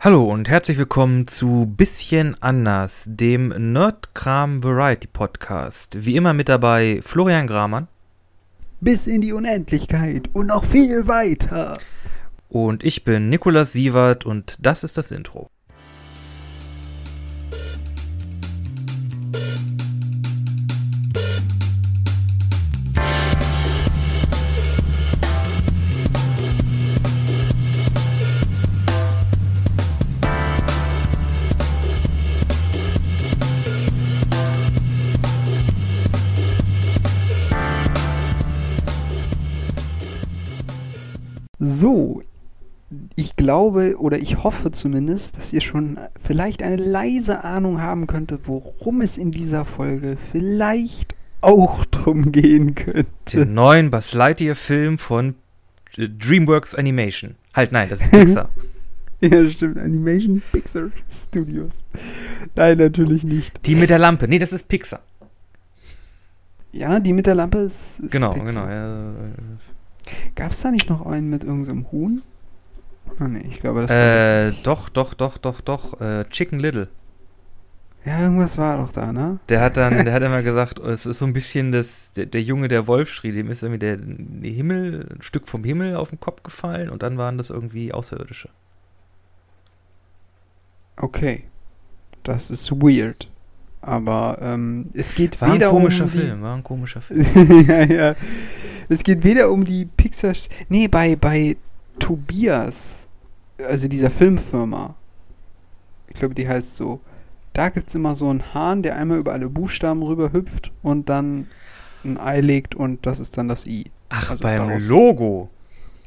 Hallo und herzlich willkommen zu Bisschen anders, dem Nerdkram Variety Podcast. Wie immer mit dabei Florian Gramann. Bis in die Unendlichkeit und noch viel weiter. Und ich bin Nikolas Sievert und das ist das Intro. So, ich glaube oder ich hoffe zumindest, dass ihr schon vielleicht eine leise Ahnung haben könntet, worum es in dieser Folge vielleicht auch drum gehen könnte. Den neuen Buzz Lightyear Film von äh, DreamWorks Animation. Halt nein, das ist Pixar. ja, stimmt. Animation Pixar Studios. Nein, natürlich nicht. Die mit der Lampe. Nee, das ist Pixar. Ja, die mit der Lampe ist, ist Genau, Pixar. genau. Ja, Gab es da nicht noch einen mit irgendeinem Huhn? Ah, nee, ich glaube, das war äh, doch, doch, doch, doch, doch. Äh, Chicken Little. Ja, irgendwas war doch da, ne? Der hat dann, der hat immer gesagt, es ist so ein bisschen das, der, der Junge, der Wolf schrie, dem ist irgendwie der, der Himmel, ein Stück vom Himmel auf den Kopf gefallen und dann waren das irgendwie Außerirdische. Okay. Das ist weird. Aber ähm, es geht War ein weder komischer um die, Film, war ein komischer Film. ja, ja. Es geht weder um die Pixar. Nee, bei, bei Tobias, also dieser Filmfirma. Ich glaube, die heißt so. Da gibt es immer so einen Hahn, der einmal über alle Buchstaben rüber hüpft und dann ein Ei legt und das ist dann das I. Ach, Also beim daraus- Logo.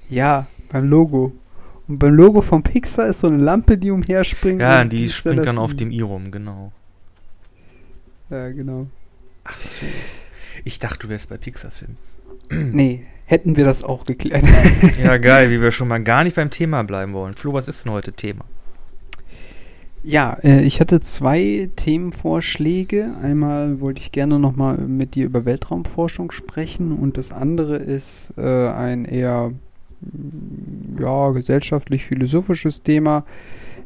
Ja, beim Logo. Und beim Logo von Pixar ist so eine Lampe, die umherspringt. Ja, und die ist springt das dann auf dem I rum, genau. Ja, genau. Ach so. Ich dachte, du wärst bei Pixar-Filmen. Nee, hätten wir das auch geklärt. Ja, geil, wie wir schon mal gar nicht beim Thema bleiben wollen. Flo, was ist denn heute Thema? Ja, äh, ich hatte zwei Themenvorschläge. Einmal wollte ich gerne nochmal mit dir über Weltraumforschung sprechen und das andere ist äh, ein eher mm, ja, gesellschaftlich-philosophisches Thema,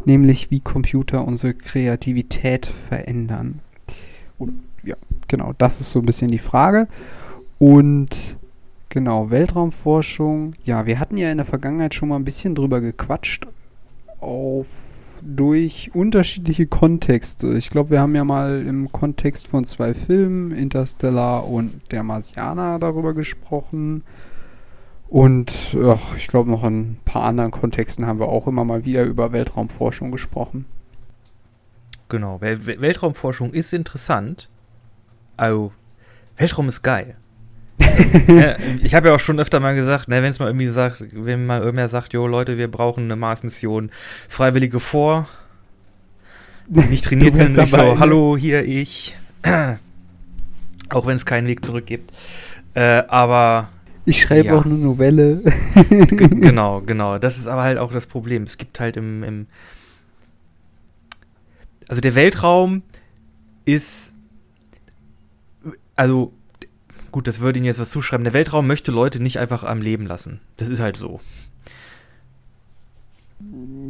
nämlich wie Computer unsere Kreativität verändern. Oder, ja, genau, das ist so ein bisschen die Frage. Und genau, Weltraumforschung. Ja, wir hatten ja in der Vergangenheit schon mal ein bisschen drüber gequatscht auf durch unterschiedliche Kontexte. Ich glaube, wir haben ja mal im Kontext von zwei Filmen, Interstellar und Der Marsianer, darüber gesprochen. Und ach, ich glaube, noch in ein paar anderen Kontexten haben wir auch immer mal wieder über Weltraumforschung gesprochen. Genau, Wel Wel- Weltraumforschung ist interessant. Also, Weltraum ist geil. ja, ich habe ja auch schon öfter mal gesagt, ne, wenn es mal irgendwie sagt, wenn mal irgendwer sagt, jo Leute, wir brauchen eine Mars-Mission, Freiwillige vor, nicht trainiert sind, ich so, ne? hallo, hier ich. auch wenn es keinen Weg zurück gibt. Äh, aber Ich schreibe Ja. auch eine Novelle. Genau, genau. Das ist aber halt auch das Problem. Es gibt halt im, im also der Weltraum ist also gut, das würde Ihnen jetzt was zuschreiben. Der Weltraum möchte Leute nicht einfach am Leben lassen. Das ist halt so.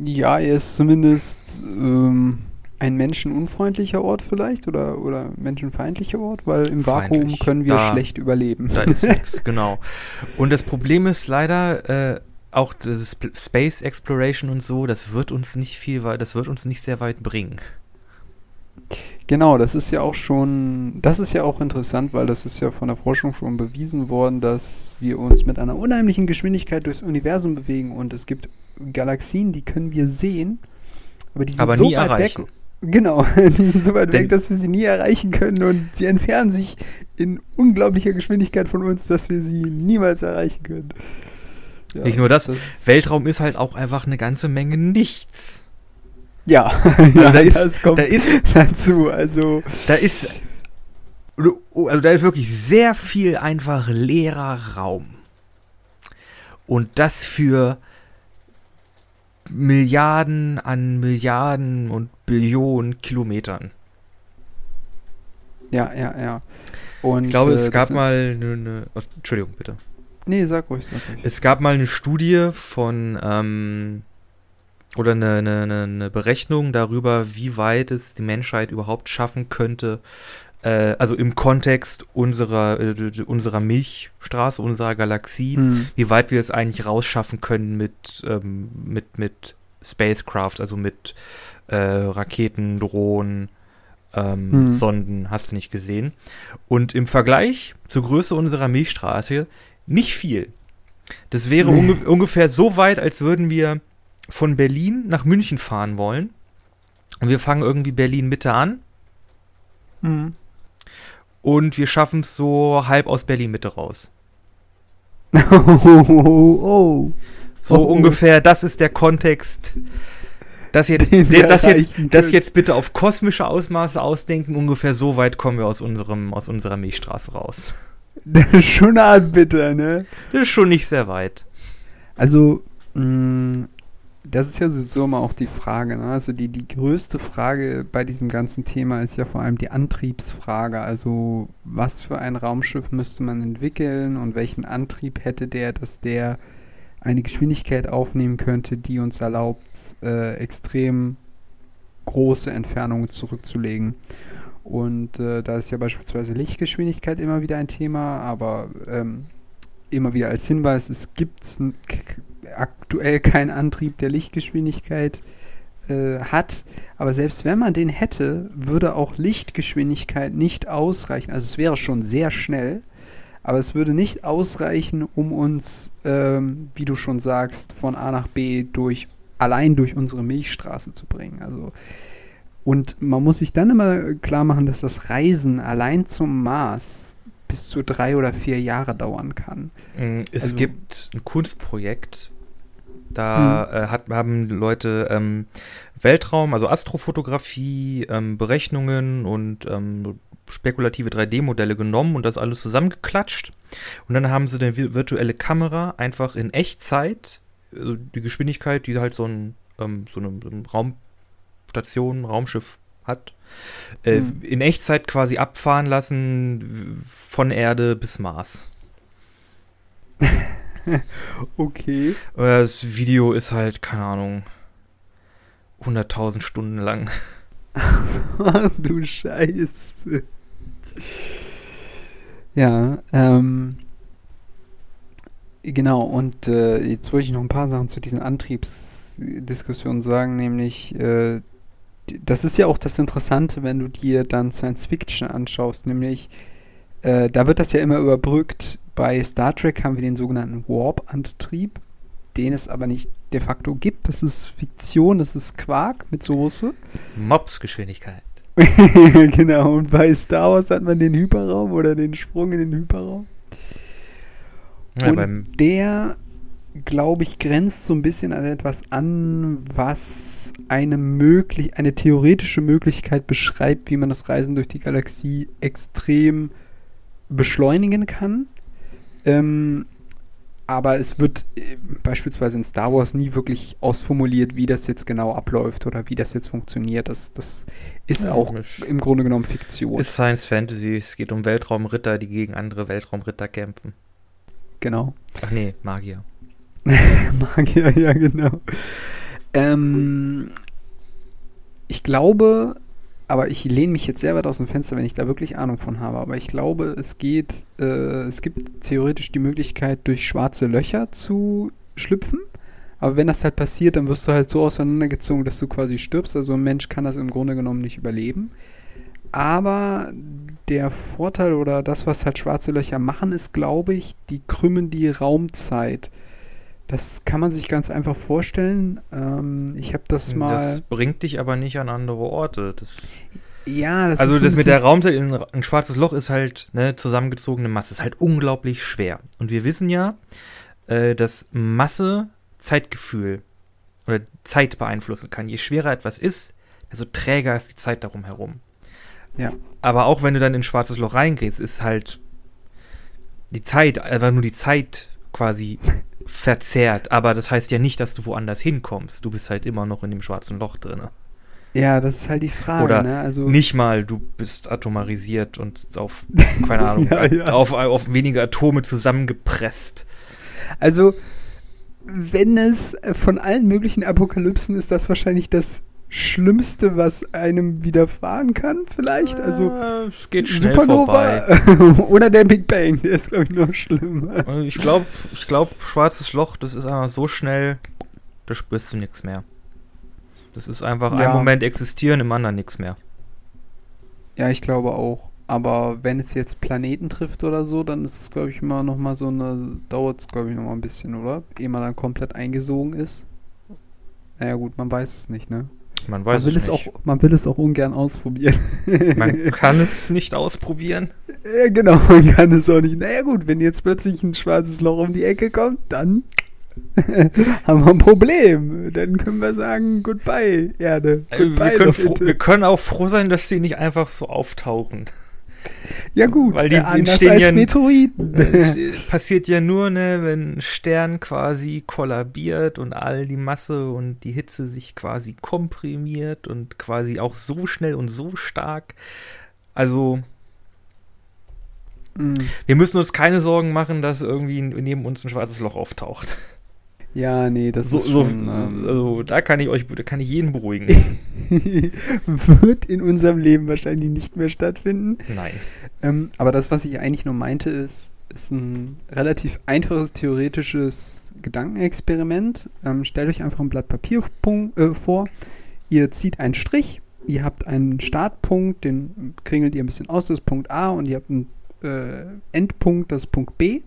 ja, er ist zumindest ähm, ein menschenunfreundlicher Ort vielleicht oder, oder menschenfeindlicher Ort, weil im Vakuum Feindlich. können wir Da- schlecht überleben. Da ist nichts, genau. Und das Problem ist leider äh, auch das Sp- Space Exploration und so, das wird uns nicht viel weit, das wird uns nicht sehr weit bringen. Genau, das ist ja auch schon, das ist ja auch interessant, weil das ist ja von der Forschung schon bewiesen worden, dass wir uns mit einer unheimlichen Geschwindigkeit durchs Universum bewegen und es gibt Galaxien, die können wir sehen, aber die sind Aber so weit erreichen. weg. Genau, die sind so weit Denn- weg, dass wir sie nie erreichen können und sie entfernen sich in unglaublicher Geschwindigkeit von uns, dass wir sie niemals erreichen können. Ja, Nicht nur das, ist- Weltraum ist halt auch einfach eine ganze Menge nichts. Ja, Also ja da ist, das kommt da ist dazu. Also Da ist, also da ist wirklich sehr viel einfach leerer Raum. Und das für Milliarden an Milliarden und Billionen Kilometern. ja, ja, ja. Und Ich glaube, äh, es gab mal eine, oh, Entschuldigung, bitte. Nee, sag ruhig, sag ruhig. Es gab mal eine Studie von, ähm, oder eine, eine, eine Berechnung darüber, wie weit es die Menschheit überhaupt schaffen könnte, äh, also im Kontext unserer, äh, unserer Milchstraße, unserer Galaxie, Hm. wie weit wir es eigentlich rausschaffen können mit, ähm, mit, mit Spacecraft, also mit äh, Raketen, Drohnen, ähm, Hm. Sonden, hast du nicht gesehen. Und im Vergleich zur Größe unserer Milchstraße nicht viel. Das wäre Nee. unge ungefähr so weit, als würden wir von Berlin nach München fahren wollen. Und wir fangen irgendwie Berlin Mitte an Hm. und wir schaffen es so halb aus Berlin Mitte raus. oh. So Oh. ungefähr, das ist der Kontext. Das jetzt, das jetzt, das jetzt bitte auf kosmische Ausmaße ausdenken. Ungefähr so weit kommen wir aus unserem, aus unserer Milchstraße raus. Das ist schon hart bitter, ne? Das ist schon nicht sehr weit. Also, mh, das ist ja sowieso immer auch die Frage. Ne? Also die, die größte Frage bei diesem ganzen Thema ist ja vor allem die Antriebsfrage. Also was für ein Raumschiff müsste man entwickeln und welchen Antrieb hätte der, dass der eine Geschwindigkeit aufnehmen könnte, die uns erlaubt, äh, extrem große Entfernungen zurückzulegen. Und äh, da ist ja beispielsweise Lichtgeschwindigkeit immer wieder ein Thema, aber ähm, immer wieder als Hinweis, es gibt aktuell keinen Antrieb, der Lichtgeschwindigkeit äh, hat. Aber selbst wenn man den hätte, würde auch Lichtgeschwindigkeit nicht ausreichen. Also es wäre schon sehr schnell, aber es würde nicht ausreichen, um uns, ähm, wie du schon sagst, von A nach B durch allein durch unsere Milchstraße zu bringen. Also und man muss sich dann immer klar machen, dass das Reisen allein zum Mars bis zu drei oder vier Jahre dauern kann. Mm, Es Also- gibt ein Kunstprojekt, da äh, hat, haben Leute ähm, Weltraum, also Astrofotografie, ähm, Berechnungen und ähm, spekulative 3D-Modelle genommen und das alles zusammengeklatscht. Und dann haben sie eine vi- virtuelle Kamera einfach in Echtzeit, also die Geschwindigkeit, die halt so ein, ähm, so eine, so eine Raumstation, Raumschiff hat, äh, Hm. in Echtzeit quasi abfahren lassen von Erde bis Mars. Okay. Oder das Video ist halt, keine Ahnung, 100.000 Stunden lang. Du Scheiße. Ja, ähm. Genau, und äh, jetzt wollte ich noch ein paar Sachen zu diesen Antriebsdiskussionen sagen, nämlich, äh, das ist ja auch das Interessante, wenn du dir dann Science Fiction anschaust, nämlich, äh, da wird das ja immer überbrückt. Bei Star Trek haben wir den sogenannten Warp-Antrieb, den es aber nicht de facto gibt. Das ist Fiktion, das ist Quark mit Soße. Mobsgeschwindigkeit. genau, und bei Star Wars hat man den Hyperraum oder den Sprung in den Hyperraum. Ja, Und der, glaube ich, grenzt so ein bisschen an etwas an, was eine möglich, eine theoretische Möglichkeit beschreibt, wie man das Reisen durch die Galaxie extrem beschleunigen kann. Ähm, aber es wird äh, beispielsweise in Star Wars nie wirklich ausformuliert, wie das jetzt genau abläuft oder wie das jetzt funktioniert. Das, das ist Ja, auch im Grunde genommen Fiktion. ist Science Fantasy. Es geht um Weltraumritter, die gegen andere Weltraumritter kämpfen. genau. Ach nee, Magier. Magier, ja, genau. Ähm, ich glaube, aber ich lehne mich jetzt sehr weit aus dem Fenster, wenn ich da wirklich Ahnung von habe, aber ich glaube, es geht, äh, es gibt theoretisch die Möglichkeit, durch schwarze Löcher zu schlüpfen. Aber wenn das halt passiert, dann wirst du halt so auseinandergezogen, dass du quasi stirbst. Also ein Mensch kann das im Grunde genommen nicht überleben. Aber der Vorteil oder das, was halt schwarze Löcher machen, ist, glaube ich, die krümmen die Raumzeit. Das kann man sich ganz einfach vorstellen. Ähm, ich habe das mal. Das bringt dich aber nicht an andere Orte. Das, ja, das also ist das mit der Raumzeit in ein, schwarzes Loch ist halt ne, zusammengezogene Masse. Ist halt unglaublich schwer. Und wir wissen ja, äh, dass Masse Zeitgefühl oder Zeit beeinflussen kann. Je schwerer etwas ist, desto träger ist die Zeit darum herum. Ja. Aber auch wenn du dann in ein schwarzes Loch reingehst, ist halt die Zeit, einfach nur die Zeit quasi verzerrt. Aber das heißt ja nicht, dass du woanders hinkommst. Du bist halt immer noch in dem schwarzen Loch drin. Ja, das ist halt die Frage. Oder ne? also, Nicht mal, du bist atomarisiert und auf, keine Ahnung, Ja, ja. Auf, auf wenige Atome zusammengepresst. Also, wenn es von allen möglichen Apokalypsen ist, das wahrscheinlich das Schlimmste, was einem widerfahren kann, vielleicht. Also äh, es geht Supernova oder der Big Bang, der ist, glaube ich, noch schlimmer. Ich glaube, ich glaube, schwarzes Loch, das ist einfach so schnell, da spürst du nichts mehr. Das ist einfach ja. ein Moment existieren, im anderen nichts mehr. Ja, ich glaube auch. Aber wenn es jetzt Planeten trifft oder so, dann ist es, glaube ich, immer noch mal so eine, dauert es, glaube ich, noch mal ein bisschen, oder? Ehe man dann komplett eingesogen ist. Naja gut, man weiß es nicht, ne? Man weiß man will es, nicht. Auch, man will es auch ungern ausprobieren. Man kann es nicht ausprobieren. Ja, genau, man kann es auch nicht. Naja gut, wenn jetzt plötzlich ein schwarzes Loch um die Ecke kommt, dann haben wir ein Problem. Dann können wir sagen, goodbye, Erde. Goodbye, wir, können froh, wir können auch froh sein, dass sie nicht einfach so auftauchen. Ja gut, weil die äh, anders als ja, Meteoriten. Passiert ja nur, ne, wenn ein Stern quasi kollabiert und all die Masse und die Hitze sich quasi komprimiert und quasi auch so schnell und so stark. Also mhm. wir müssen uns keine Sorgen machen, dass irgendwie neben uns ein schwarzes Loch auftaucht. Ja, nee, das so, ist schon. ähm, also da kann ich euch, da kann ich jeden beruhigen. Wird in unserem Leben wahrscheinlich nicht mehr stattfinden. Nein. Ähm, aber das, was ich eigentlich nur meinte, ist, ist ein relativ einfaches theoretisches Gedankenexperiment. Ähm, stellt euch einfach ein Blatt Papier äh, vor. Ihr zieht einen Strich. Ihr habt einen Startpunkt, den kringelt ihr ein bisschen aus, das ist Punkt A, und ihr habt einen äh, Endpunkt, das ist Punkt B.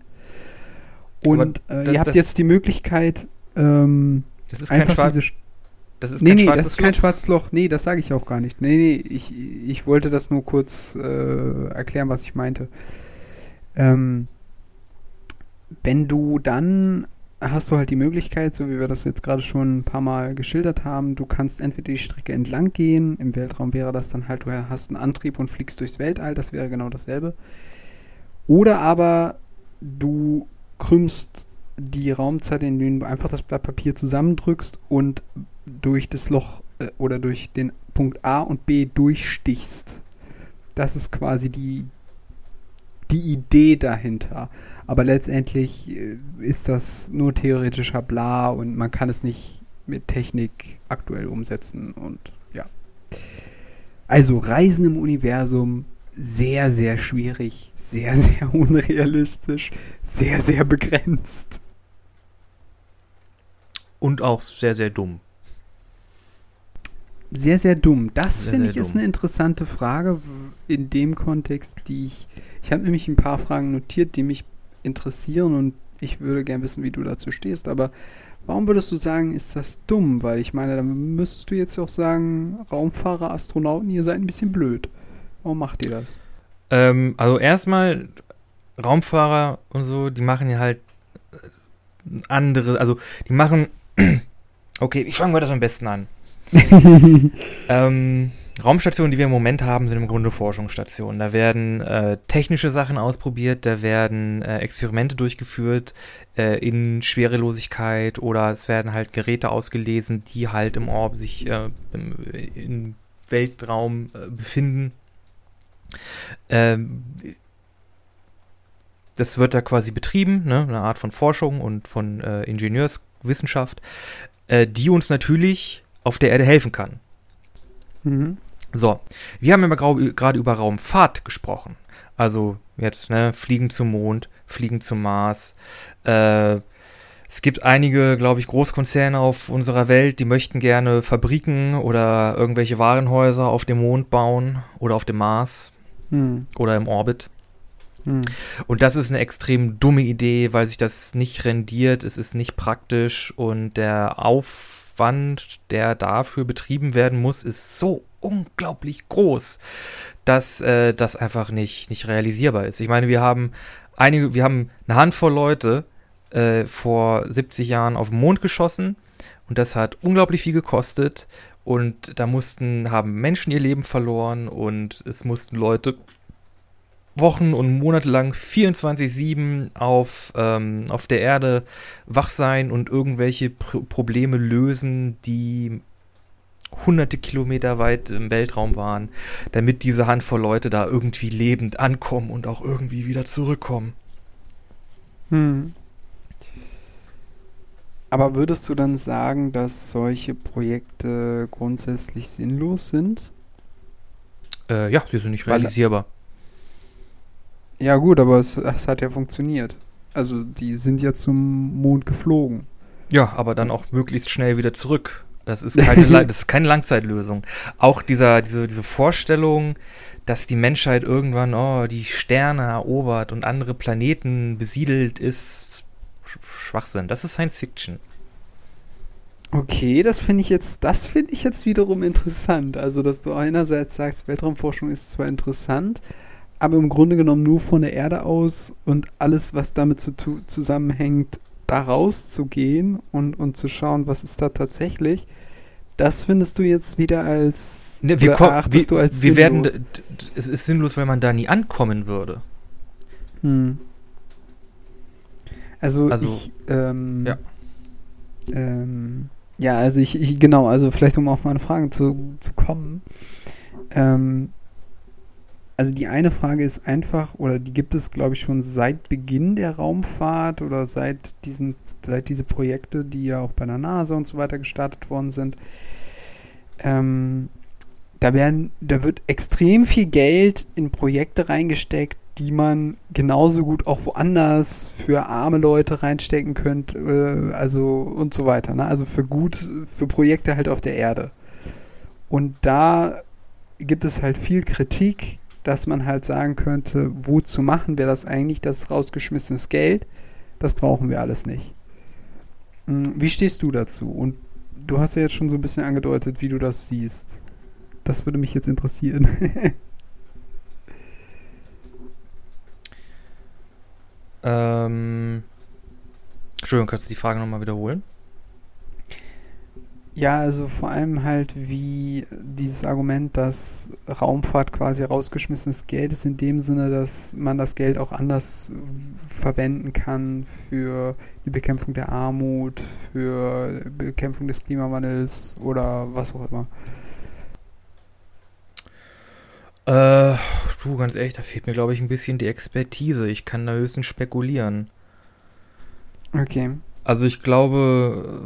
Und äh, das, ihr habt jetzt die Möglichkeit, ähm, das ist einfach kein diese. Das ist nee, nee, das ist kein schwarzes Loch. Nee, das sage ich auch gar nicht. Nee, nee, ich, ich wollte das nur kurz äh, erklären, was ich meinte. Ähm, wenn du dann hast du halt die Möglichkeit, so wie wir das jetzt gerade schon ein paar Mal geschildert haben, du kannst entweder die Strecke entlang gehen, im Weltraum wäre das dann halt, du hast einen Antrieb und fliegst durchs Weltall, das wäre genau dasselbe. Oder aber du krümmst die Raumzeit, in der du einfach das Blatt Papier zusammendrückst und durch das Loch äh, oder durch den Punkt A und B durchstichst. Das ist quasi die, die Idee dahinter. Aber letztendlich äh, ist das nur theoretischer Bla und man kann es nicht mit Technik aktuell umsetzen und ja. Also Reisen im Universum sehr, sehr schwierig, sehr, sehr unrealistisch, sehr, sehr begrenzt. Und auch sehr, sehr dumm. Sehr, sehr dumm. Das finde ich dumm. ist eine interessante Frage in dem Kontext, die ich. Ich habe nämlich ein paar Fragen notiert, die mich interessieren und ich würde gerne wissen, wie du dazu stehst. Aber warum würdest du sagen, ist das dumm? Weil ich meine, dann müsstest du jetzt auch sagen, Raumfahrer, Astronauten, ihr seid ein bisschen blöd. Warum macht ihr das? Ähm, also erstmal, Raumfahrer und so, die machen ja halt äh, andere, also die machen, okay, wie fangen wir das am besten an? ähm, Raumstationen, die wir im Moment haben, sind im Grunde Forschungsstationen. Da werden äh, technische Sachen ausprobiert, da werden äh, Experimente durchgeführt äh, in Schwerelosigkeit oder es werden halt Geräte ausgelesen, die halt im Orbit sich äh, im, im, Weltraum äh, befinden ähm, das wird da quasi betrieben, ne? eine Art von Forschung und von äh, Ingenieurswissenschaft, äh, die uns natürlich auf der Erde helfen kann. Mhm. So, wir haben ja gerade über Raumfahrt gesprochen. Also jetzt, ne, Fliegen zum Mond, Fliegen zum Mars. Äh, es gibt einige, glaube ich, Großkonzerne auf unserer Welt, die möchten gerne Fabriken oder irgendwelche Warenhäuser auf dem Mond bauen oder auf dem Mars hm. oder im Orbit. Hm. Und das ist eine extrem dumme Idee, weil sich das nicht rendiert, es ist nicht praktisch und der Aufwand, der dafür betrieben werden muss, ist so unglaublich groß, dass äh, das einfach nicht, nicht realisierbar ist. Ich meine, wir haben einige, wir haben eine Handvoll Leute äh, vor 70 Jahren auf den Mond geschossen und das hat unglaublich viel gekostet und da mussten, haben Menschen ihr Leben verloren und es mussten Leute Wochen und Monate lang 24-7 auf, ähm, auf der Erde wach sein und irgendwelche Pr Probleme lösen, die hunderte Kilometer weit im Weltraum waren, damit diese Handvoll Leute da irgendwie lebend ankommen und auch irgendwie wieder zurückkommen. Hm. Aber würdest du dann sagen, dass solche Projekte grundsätzlich sinnlos sind? Äh, ja, die sind nicht realisierbar. Ja gut, aber es, es hat ja funktioniert. Also die sind ja zum Mond geflogen. Ja, aber dann auch möglichst schnell wieder zurück. Das ist keine, das ist keine Langzeitlösung. Auch dieser, diese, diese Vorstellung, dass die Menschheit irgendwann oh, die Sterne erobert und andere Planeten besiedelt, ist Schwachsinn. Das ist Science Fiction. Okay, das finde ich jetzt, das finde ich jetzt wiederum interessant. Also, dass du einerseits sagst, Weltraumforschung ist zwar interessant, aber im Grunde genommen nur von der Erde aus und alles, was damit zu, zusammenhängt, da rauszugehen und, und zu schauen, was ist da tatsächlich. Das findest du jetzt wieder als. Ne, wir wir, du als wir werden. Es ist sinnlos, weil man da nie ankommen würde. Hm. Also, also ich. Ähm, ja. Ähm, ja, also ich, ich, genau, also vielleicht um auf meine Fragen zu, zu kommen. Ähm, also die eine Frage ist einfach, oder die gibt es, glaube ich, schon seit Beginn der Raumfahrt oder seit diesen, seit diese Projekte, die ja auch bei der NASA und so weiter gestartet worden sind. Ähm, da werden, da wird extrem viel Geld in Projekte reingesteckt, die man genauso gut auch woanders für arme Leute reinstecken könnte, äh, also und so weiter. Ne? Also für gut, für Projekte halt auf der Erde. Und da gibt es halt viel Kritik, dass man halt sagen könnte, wozu machen wir das eigentlich? Das rausgeschmissenes Geld. Das brauchen wir alles nicht. Hm, wie stehst du dazu? Und du hast ja jetzt schon so ein bisschen angedeutet, wie du das siehst. Das würde mich jetzt interessieren. Ähm, Entschuldigung, kannst du die Frage nochmal wiederholen? Ja, also vor allem halt wie dieses Argument, dass Raumfahrt quasi rausgeschmissenes Geld ist, in dem Sinne, dass man das Geld auch anders verwenden kann für die Bekämpfung der Armut, für Bekämpfung des Klimawandels oder was auch immer. Äh, du, ganz ehrlich, da fehlt mir, glaube ich, ein bisschen die Expertise. Ich kann da höchstens spekulieren. Okay. Also ich glaube,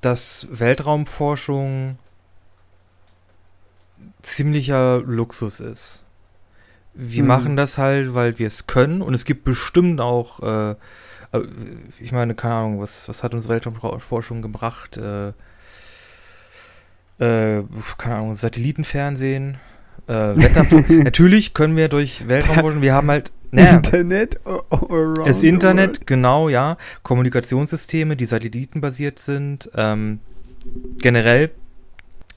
dass Weltraumforschung ziemlicher Luxus ist. Wir hm. machen das halt, weil wir es können und es gibt bestimmt auch, äh, äh, ich meine, keine Ahnung, was, was hat uns Weltraumforschung gebracht? Äh, äh, keine Ahnung, Satellitenfernsehen, äh, Natürlich können wir durch Weltraumforschung, wir haben halt naja, Internet das Internet, genau, ja, Kommunikationssysteme, die satellitenbasiert sind, ähm, generell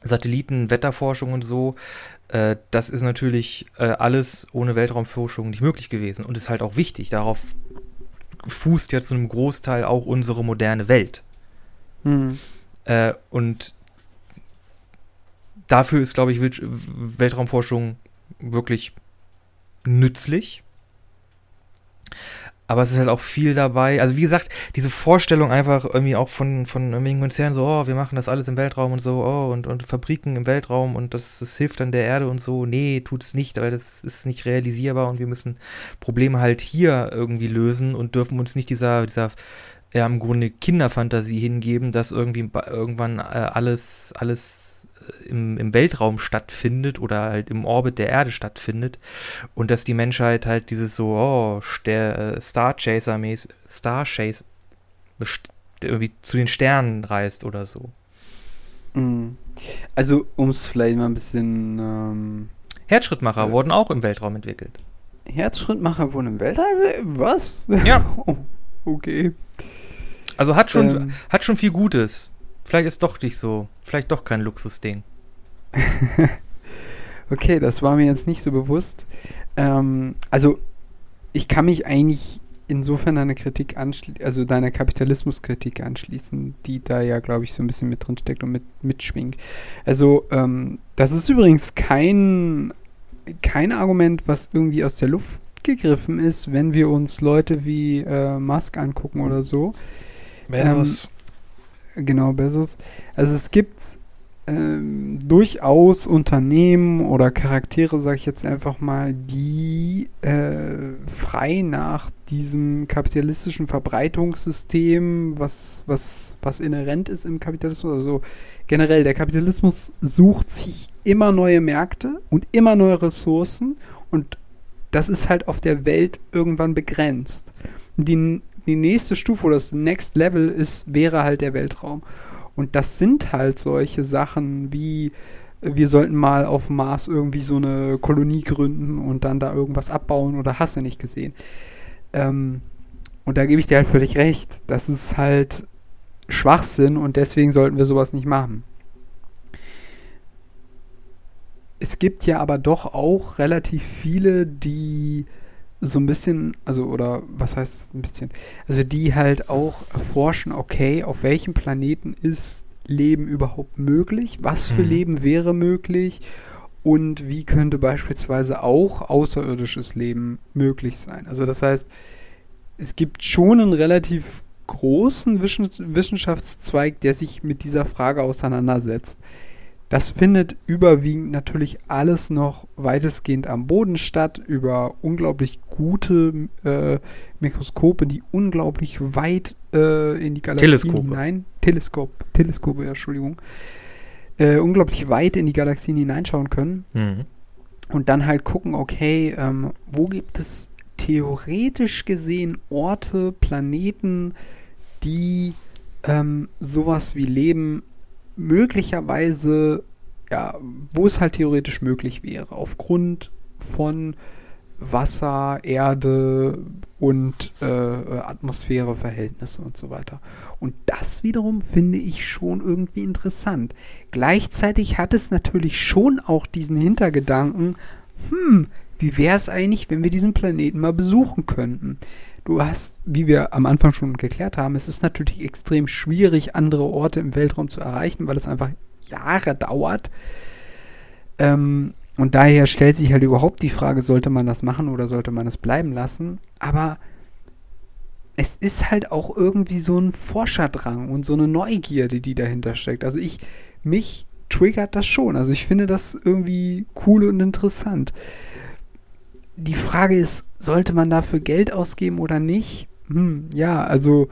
Satelliten, Wetterforschung und so. Äh, das ist natürlich äh, alles ohne Weltraumforschung nicht möglich gewesen und ist halt auch wichtig. Darauf fußt ja zu einem Großteil auch unsere moderne Welt. Mhm. Äh, und dafür ist, glaube ich, Weltraumforschung wirklich nützlich. Aber es ist halt auch viel dabei. Also wie gesagt, diese Vorstellung einfach irgendwie auch von, von irgendwelchen Konzernen, so, oh, wir machen das alles im Weltraum und so, oh, und, und Fabriken im Weltraum und das, das hilft dann der Erde und so. Nee, tut es nicht, weil das ist nicht realisierbar und wir müssen Probleme halt hier irgendwie lösen und dürfen uns nicht dieser, dieser ja, im Grunde Kinderfantasie hingeben, dass irgendwie irgendwann äh, alles, alles im, im Weltraum stattfindet oder halt im Orbit der Erde stattfindet und dass die Menschheit halt dieses so, oh, der, äh, Star Chaser mäßig, Star Chase, irgendwie zu den Sternen reist oder so. Mhm. Also, um es vielleicht mal ein bisschen. Ähm, Herzschrittmacher äh, wurden auch im Weltraum entwickelt. Herzschrittmacher wurden im Weltraum? Was? Ja. okay. Also hat schon, ähm, hat schon viel Gutes. Vielleicht ist doch nicht so. Vielleicht doch kein Luxusding. okay, das war mir jetzt nicht so bewusst. Ähm, also, ich kann mich eigentlich insofern deiner Kritik anschließen, also deiner Kapitalismuskritik anschließen, die da ja, glaube ich, so ein bisschen mit drin steckt und mit, mitschwingt. Also, ähm, das ist übrigens kein, kein Argument, was irgendwie aus der Luft gegriffen ist, wenn wir uns Leute wie äh, Musk angucken oder so. Bezos. Ähm, genau, Bezos. Also es gibt ähm, durchaus Unternehmen oder Charaktere, sage ich jetzt einfach mal, die äh, frei nach diesem kapitalistischen Verbreitungssystem, was, was, was inhärent ist im Kapitalismus, also generell, der Kapitalismus sucht sich immer neue Märkte und immer neue Ressourcen und das ist halt auf der Welt irgendwann begrenzt. Die, die nächste Stufe oder das Next Level ist, wäre halt der Weltraum. Und das sind halt solche Sachen wie, wir sollten mal auf Mars irgendwie so eine Kolonie gründen und dann da irgendwas abbauen oder hast du nicht gesehen. Ähm, und da gebe ich dir halt völlig recht. Das ist halt Schwachsinn und deswegen sollten wir sowas nicht machen. Es gibt ja aber doch auch relativ viele, die so ein bisschen, also oder was heißt ein bisschen, also die halt auch erforschen, okay, auf welchem Planeten ist Leben überhaupt möglich? Was für mhm. Leben wäre möglich? Und wie könnte beispielsweise auch außerirdisches Leben möglich sein? Also das heißt, es gibt schon einen relativ großen Wissenschaftszweig, der sich mit dieser Frage auseinandersetzt. Das findet überwiegend natürlich alles noch weitestgehend am Boden statt, über unglaublich gute äh, Mikroskope, die unglaublich weit äh, in die Galaxie Teleskope. hinein. Teleskop, Teleskope, ja, Entschuldigung. Äh, unglaublich weit in die Galaxien hineinschauen können. Mhm. Und dann halt gucken, okay, ähm, wo gibt es theoretisch gesehen Orte, Planeten, die ähm, sowas wie Leben möglicherweise, ja, wo es halt theoretisch möglich wäre, aufgrund von Wasser, Erde und äh, Atmosphäreverhältnisse und so weiter. Und das wiederum finde ich schon irgendwie interessant. Gleichzeitig hat es natürlich schon auch diesen Hintergedanken, hm, wie wäre es eigentlich, wenn wir diesen Planeten mal besuchen könnten? Du hast, wie wir am Anfang schon geklärt haben, es ist natürlich extrem schwierig, andere Orte im Weltraum zu erreichen, weil es einfach Jahre dauert. Ähm, und daher stellt sich halt überhaupt die Frage, sollte man das machen oder sollte man es bleiben lassen? Aber es ist halt auch irgendwie so ein Forscherdrang und so eine Neugierde, die dahinter steckt. Also ich, mich triggert das schon. Also ich finde das irgendwie cool und interessant die Frage ist, sollte man dafür Geld ausgeben oder nicht? Hm, ja, also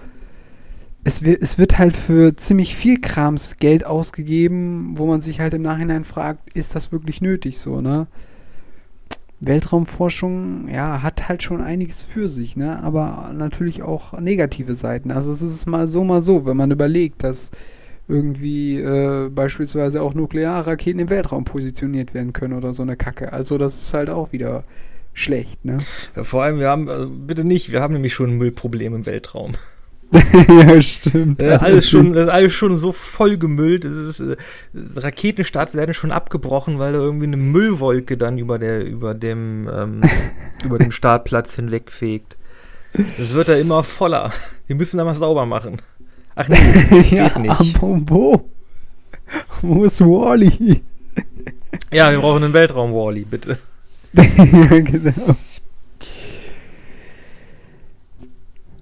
es wird, es wird halt für ziemlich viel Krams Geld ausgegeben, wo man sich halt im Nachhinein fragt, ist das wirklich nötig so, ne? Weltraumforschung, ja, hat halt schon einiges für sich, ne? Aber natürlich auch negative Seiten. Also es ist mal so, mal so, wenn man überlegt, dass irgendwie äh, beispielsweise auch Nuklearraketen im Weltraum positioniert werden können oder so eine Kacke. Also das ist halt auch wieder schlecht, ne? Vor allem, wir haben, also bitte nicht, wir haben nämlich schon ein Müllproblem im Weltraum. ja, stimmt. Äh, alles schon, das ist alles schon so vollgemüllt. Es ist, äh, Raketenstarts werden schon abgebrochen, weil da irgendwie eine Müllwolke dann über der, über dem, ähm, über dem Startplatz hinwegfegt. Es wird da immer voller. Wir müssen da mal sauber machen. Ach nee, ja, geht nicht. Apropos. Wo ist Wally? ja, wir brauchen einen Weltraum-Wally, bitte. Ja, genau.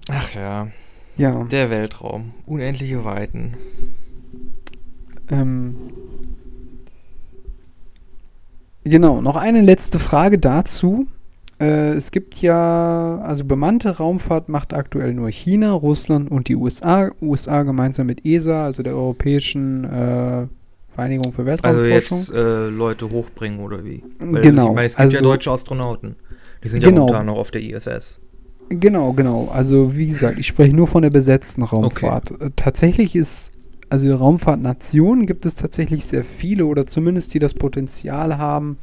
Ach ja. Ja. Der Weltraum. Unendliche Weiten. Ähm. Genau, noch eine letzte Frage dazu. Äh, es gibt ja, also bemannte Raumfahrt macht aktuell nur China, Russland und die USA. USA gemeinsam mit ESA, also der Europäischen äh, Vereinigung für Weltraumforschung. Also jetzt äh, Leute hochbringen oder wie? Weil genau. Ich meine, es gibt also, ja deutsche Astronauten. Die sind genau. ja momentan noch auf der ISS. Genau, genau. Also wie gesagt, ich spreche nur von der besetzten Raumfahrt. Okay. Äh, tatsächlich ist, also Raumfahrtnationen gibt es tatsächlich sehr viele oder zumindest die das Potenzial haben,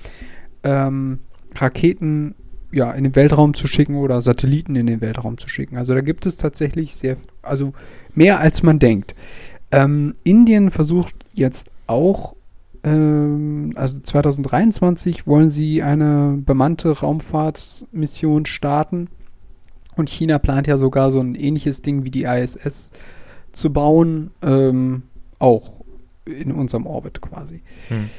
ähm, Raketen ja, in den Weltraum zu schicken oder Satelliten in den Weltraum zu schicken. Also da gibt es tatsächlich sehr, also mehr als man denkt. Ähm, Indien versucht jetzt auch, ähm, also 2023 wollen sie eine bemannte Raumfahrtmission starten. Und China plant ja sogar so ein ähnliches Ding wie die ISS zu bauen, ähm, auch in unserem Orbit quasi. Hm.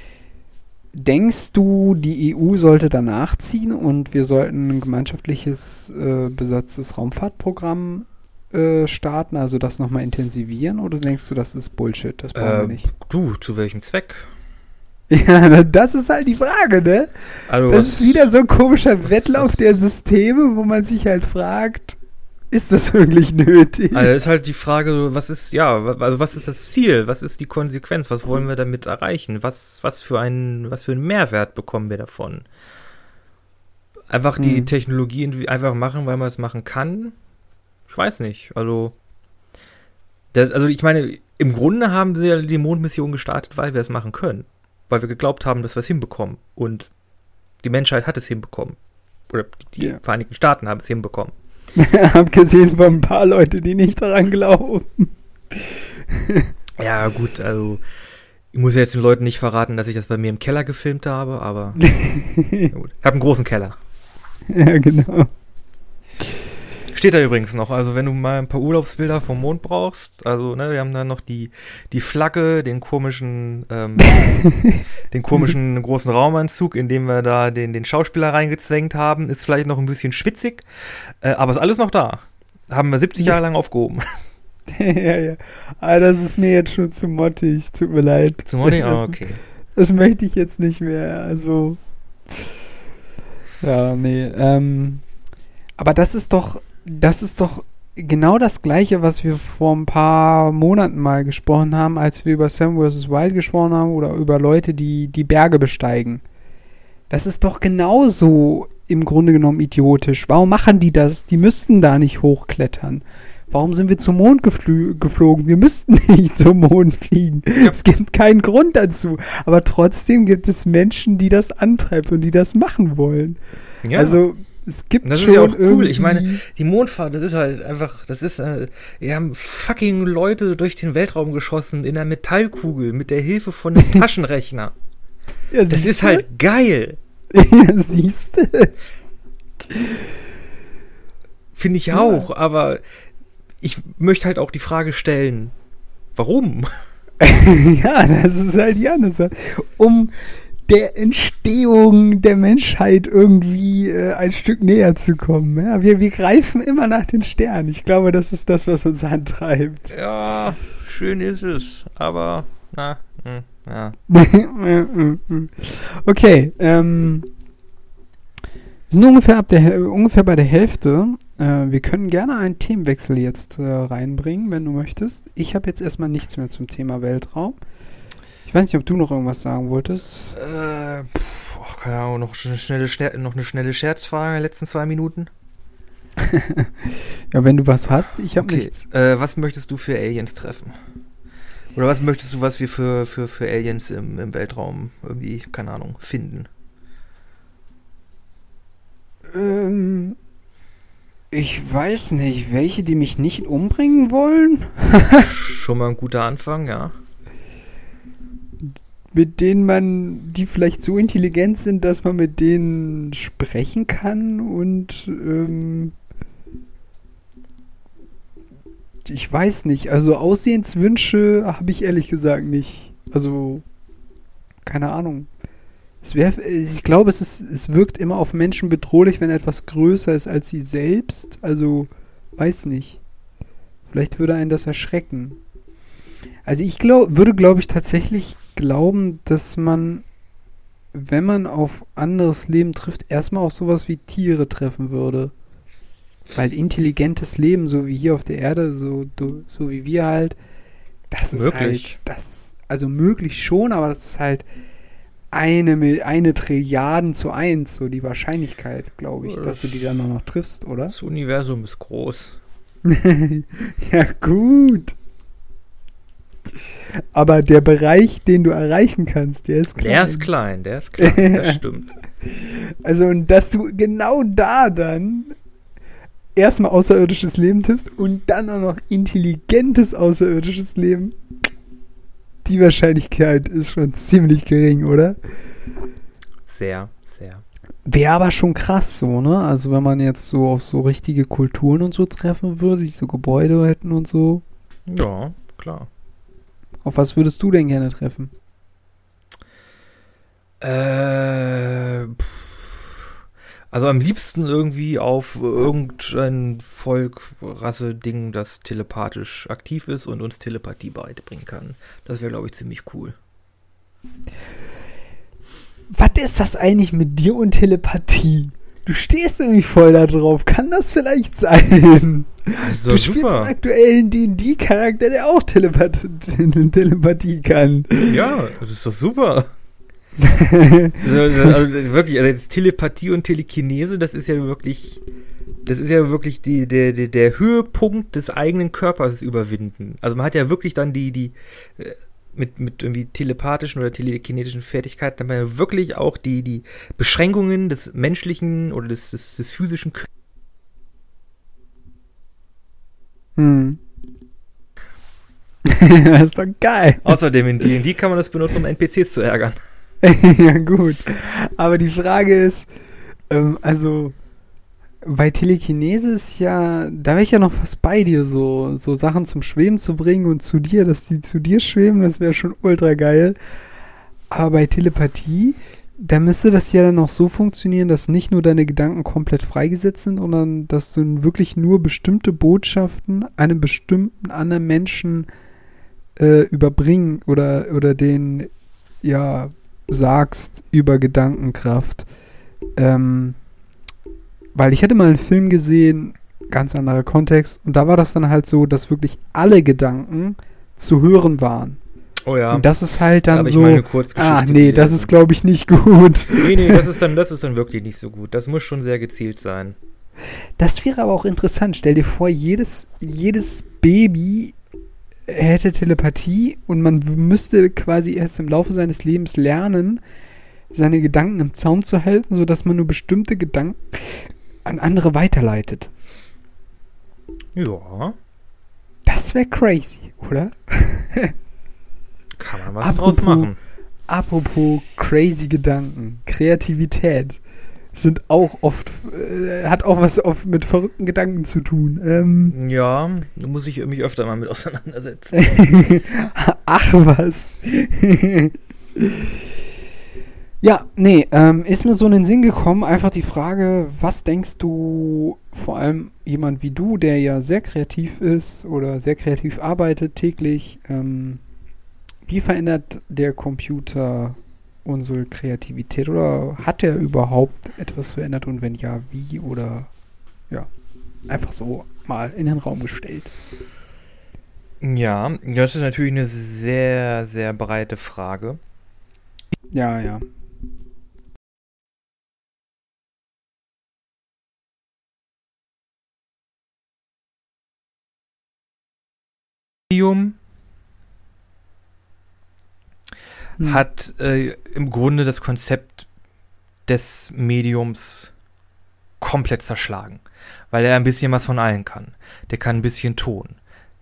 Denkst du, die EU sollte danach ziehen und wir sollten ein gemeinschaftliches äh, besatztes Raumfahrtprogramm äh, starten, also das nochmal intensivieren, oder denkst du, das ist Bullshit? Das brauchen wir Äh, nicht. du, zu welchem Zweck? Ja, das ist halt die Frage, ne? Also, Das ist wieder so ein komischer Wettlauf der Systeme, wo man sich halt fragt, ist das wirklich nötig? Also ist halt die Frage, was ist, ja, also was ist das Ziel? Was ist die Konsequenz? Was wollen wir damit erreichen? Was, was für einen, was für einen Mehrwert bekommen wir davon? Einfach die Mhm. Technologie einfach machen, weil man es machen kann? Ich weiß nicht. Also, der, also ich meine, im Grunde haben sie ja die Mondmission gestartet, weil wir es machen können. Weil wir geglaubt haben, dass wir es hinbekommen. Und die Menschheit hat es hinbekommen. Oder die Ja. Vereinigten Staaten haben es hinbekommen. Abgesehen von ein paar Leute, die nicht daran glauben. Ja, gut, also ich muss ja jetzt den Leuten nicht verraten, dass ich das bei mir im Keller gefilmt habe, aber gut. Ich habe einen großen Keller. ja, genau. Steht da übrigens noch, also wenn du mal ein paar Urlaubsbilder vom Mond brauchst, also ne, wir haben da noch die, die Flagge, den komischen, ähm, den komischen großen Raumanzug, in dem wir da den, den Schauspieler reingezwängt haben, ist vielleicht noch ein bisschen schwitzig, äh, aber ist alles noch da. Haben wir 70 Jahre lang aufgehoben. ja, ja. Aber das ist mir jetzt schon zu mottig. Tut mir leid. Zum Morning? Das, Oh, okay. das möchte ich jetzt nicht mehr. Also. Ja, nee. Ähm, aber das ist doch. Das ist doch genau das Gleiche, was wir vor ein paar Monaten mal gesprochen haben, als wir über Sam vs. Wild gesprochen haben oder über Leute, die die Berge besteigen. Das ist doch genauso im Grunde genommen idiotisch. Warum machen die das? Die müssten da nicht hochklettern. Warum sind wir zum Mond geflogen? Wir müssten nicht zum Mond fliegen. Es gibt keinen Grund dazu. Aber trotzdem gibt es Menschen, die das antreibt und die das machen wollen. Ja. Also es gibt Das ist schon ja auch cool. Ich meine, die Mondfahrt, das ist halt einfach, das ist, äh, wir haben fucking Leute durch den Weltraum geschossen in einer Metallkugel mit der Hilfe von einem Taschenrechner. ja, Das ist halt geil. ja, siehste. Finde ich Ja. auch, aber ich möchte halt auch die Frage stellen, warum? ja, das ist halt die andere Sache. Um der Entstehung der Menschheit irgendwie äh, ein Stück näher zu kommen. Ja? Wir, wir greifen immer nach den Sternen. Ich glaube, das ist das, was uns antreibt. Ja, schön ist es, aber, na, hm, ja. okay, ähm, wir sind ungefähr, ab der, ungefähr bei der Hälfte. Äh, wir können gerne einen Themenwechsel jetzt äh, reinbringen, wenn du möchtest. Ich habe jetzt erstmal nichts mehr zum Thema Weltraum. Ich weiß nicht, ob du noch irgendwas sagen wolltest. Äh, pff, ach, keine Ahnung, noch eine schnelle, Scher- noch eine schnelle Scherzfrage in den letzten zwei Minuten. Ja, wenn du was hast, ich habe Okay, nichts. äh, was möchtest du für Aliens treffen? Oder was möchtest du, was wir für, für, für Aliens im, im Weltraum irgendwie, keine Ahnung, finden? Ähm, ich weiß nicht, welche, die mich nicht umbringen wollen, Schon mal ein guter Anfang, ja. Mit denen man, die vielleicht so intelligent sind, dass man mit denen sprechen kann und ähm, ich weiß nicht, also Aussehenswünsche habe ich ehrlich gesagt nicht. Also keine Ahnung. Es wär, ich glaube, es, ist, es wirkt immer auf Menschen bedrohlich, wenn etwas größer ist als sie selbst. Also, weiß nicht. Vielleicht würde einen das erschrecken. Also ich glaub, würde, glaube ich, tatsächlich glauben, dass man, wenn man auf anderes Leben trifft, erstmal auf sowas wie Tiere treffen würde. Weil intelligentes Leben, so wie hier auf der Erde, so, du- so wie wir halt, das ist Möglich. halt, das also möglich schon, aber das ist halt eine, eine Trilliarden zu eins, so die Wahrscheinlichkeit, glaube ich, dass du die dann noch triffst, oder? Das Universum ist groß. ja, gut. Aber der Bereich, den du erreichen kannst, der ist klein. Der ist klein, der ist klein, das stimmt. Also, und dass du genau da dann erstmal außerirdisches Leben tippst und dann auch noch intelligentes außerirdisches Leben, die Wahrscheinlichkeit ist schon ziemlich gering, oder? Sehr, sehr. Wäre aber schon krass so, ne? Also wenn man jetzt so auf so richtige Kulturen und so treffen würde, die so Gebäude hätten und so. Ja, klar. Auf was würdest du denn gerne treffen? Äh, also am liebsten irgendwie auf irgendein Volk, Rasse, Ding, das telepathisch aktiv ist und uns Telepathie beibringen kann. Das wäre, glaube ich, ziemlich cool. Was ist das eigentlich mit dir und Telepathie? Du stehst irgendwie voll da drauf. Kann das vielleicht sein? Also du spielst einen aktuellen D&D-Charakter, der auch Telepath Telepathie kann. Ja, das ist doch super. also, also, wirklich, also jetzt Telepathie und Telekinese, das ist ja wirklich, das ist ja wirklich die, der, der, der Höhepunkt des eigenen Körpers überwinden. Also man hat ja wirklich dann die, die, äh, mit, mit irgendwie telepathischen oder telekinetischen Fertigkeiten, dann man wirklich auch die, die Beschränkungen des menschlichen oder des, des, des physischen Körpers. Hm. das ist doch geil. Außerdem in D&D kann man das benutzen, um NPCs zu ärgern. ja, gut. Aber die Frage ist, ähm, also bei Telekinese ist ja, da wäre ich ja noch fast bei dir, so, so Sachen zum Schweben zu bringen und zu dir, dass die zu dir schweben, das wäre schon ultra geil. Aber bei Telepathie, da müsste das ja dann auch so funktionieren, dass nicht nur deine Gedanken komplett freigesetzt sind, sondern dass du wirklich nur bestimmte Botschaften einem bestimmten anderen Menschen äh, überbringen oder, oder den, ja, sagst über Gedankenkraft. Ähm, weil ich hätte mal einen Film gesehen, ganz anderer Kontext, und da war das dann halt so, dass wirklich alle Gedanken zu hören waren. Oh ja. Und das ist halt dann Da so. Ah, nee, das ist, glaube ich, nicht gut. Nee, nee, das ist, dann, das ist dann wirklich nicht so gut. Das muss schon sehr gezielt sein. Das wäre aber auch interessant. Stell dir vor, jedes, jedes Baby hätte Telepathie und man müsste quasi erst im Laufe seines Lebens lernen, seine Gedanken im Zaum zu halten, sodass man nur bestimmte Gedanken an andere weiterleitet. Ja. Das wäre crazy, oder? Kann man was apropos, draus machen. Apropos crazy Gedanken, Kreativität sind auch oft, äh, hat auch was oft mit verrückten Gedanken zu tun. Ähm, ja, da muss ich mich öfter mal mit auseinandersetzen. Ach was. ja, nee, ähm, ist mir so in den Sinn gekommen, einfach die Frage, was denkst du, vor allem jemand wie du, der ja sehr kreativ ist oder sehr kreativ arbeitet täglich, ähm, wie verändert der Computer unsere Kreativität oder hat er überhaupt etwas verändert und wenn ja, wie oder ja, einfach so mal in den Raum gestellt? Ja, das ist natürlich eine sehr, sehr breite Frage. Ja, ja. Medium hm. hat äh, im Grunde das Konzept des Mediums komplett zerschlagen, weil er ein bisschen was von allen kann. Der kann ein bisschen Ton,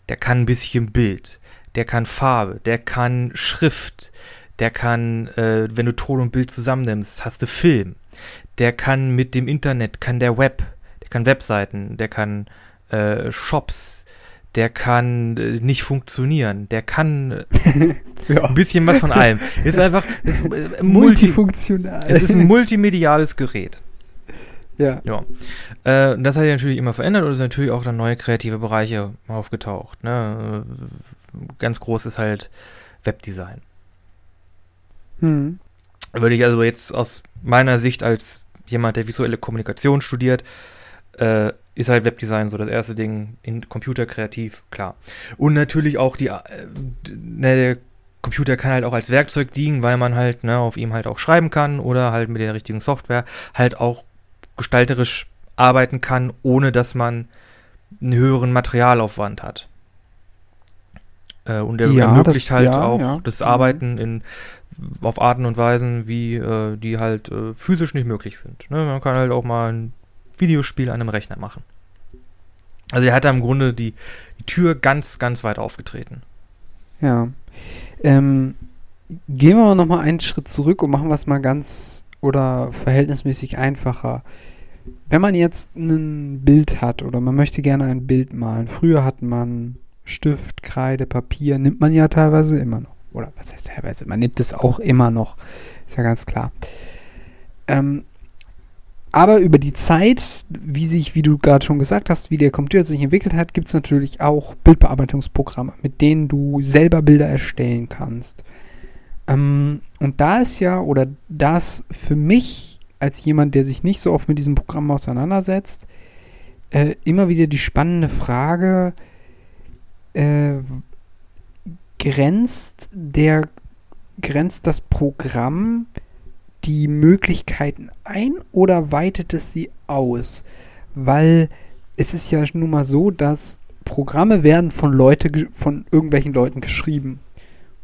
der kann ein bisschen Bild, der kann Farbe, der kann Schrift, der kann, äh, wenn du Ton und Bild zusammennimmst, hast du Film. Der kann mit dem Internet, kann der Web, der kann Webseiten, der kann äh, Shops, der kann äh, nicht funktionieren, der kann äh, ja. ein bisschen was von allem. Ist einfach ist, äh, multifunktional. Es ist ein multimediales Gerät. Ja. Ja. Äh, das hat sich natürlich immer verändert und es sind natürlich auch dann neue kreative Bereiche aufgetaucht. Ne? Ganz groß ist halt Webdesign. Hm. Würde ich also jetzt aus meiner Sicht als jemand, der visuelle Kommunikation studiert, äh, ist halt Webdesign so das erste Ding in Computer kreativ, klar. Und natürlich auch die, äh, ne, der Computer kann halt auch als Werkzeug dienen, weil man halt ne, auf ihm halt auch schreiben kann oder halt mit der richtigen Software halt auch gestalterisch arbeiten kann, ohne dass man einen höheren Materialaufwand hat. Äh, und der ja, ermöglicht das, halt ja, auch ja. das mhm. Arbeiten in, auf Arten und Weisen, wie äh, die halt äh, physisch nicht möglich sind. Ne? Man kann halt auch mal ein Videospiel an einem Rechner machen. Also er hat da im Grunde die, die Tür ganz, ganz weit aufgetreten. Ja. Ähm, gehen wir mal einen Schritt zurück und machen es mal ganz oder verhältnismäßig einfacher. Wenn man jetzt ein Bild hat oder man möchte gerne ein Bild malen, früher hat man Stift, Kreide, Papier, nimmt man ja teilweise immer noch. Oder was heißt teilweise? Man nimmt es auch immer noch. Ist ja ganz klar. Ähm, aber über die Zeit, wie sich, wie du gerade schon gesagt hast, wie der Computer sich entwickelt hat, gibt es natürlich auch Bildbearbeitungsprogramme, mit denen du selber Bilder erstellen kannst. Ähm, und da ist ja, oder das für mich als jemand, der sich nicht so oft mit diesem Programm auseinandersetzt, äh, immer wieder die spannende Frage, äh, grenzt der, grenzt das Programm die Möglichkeiten ein oder weitet es sie aus? Weil es ist ja nun mal so, dass Programme werden von Leute, von irgendwelchen Leuten geschrieben.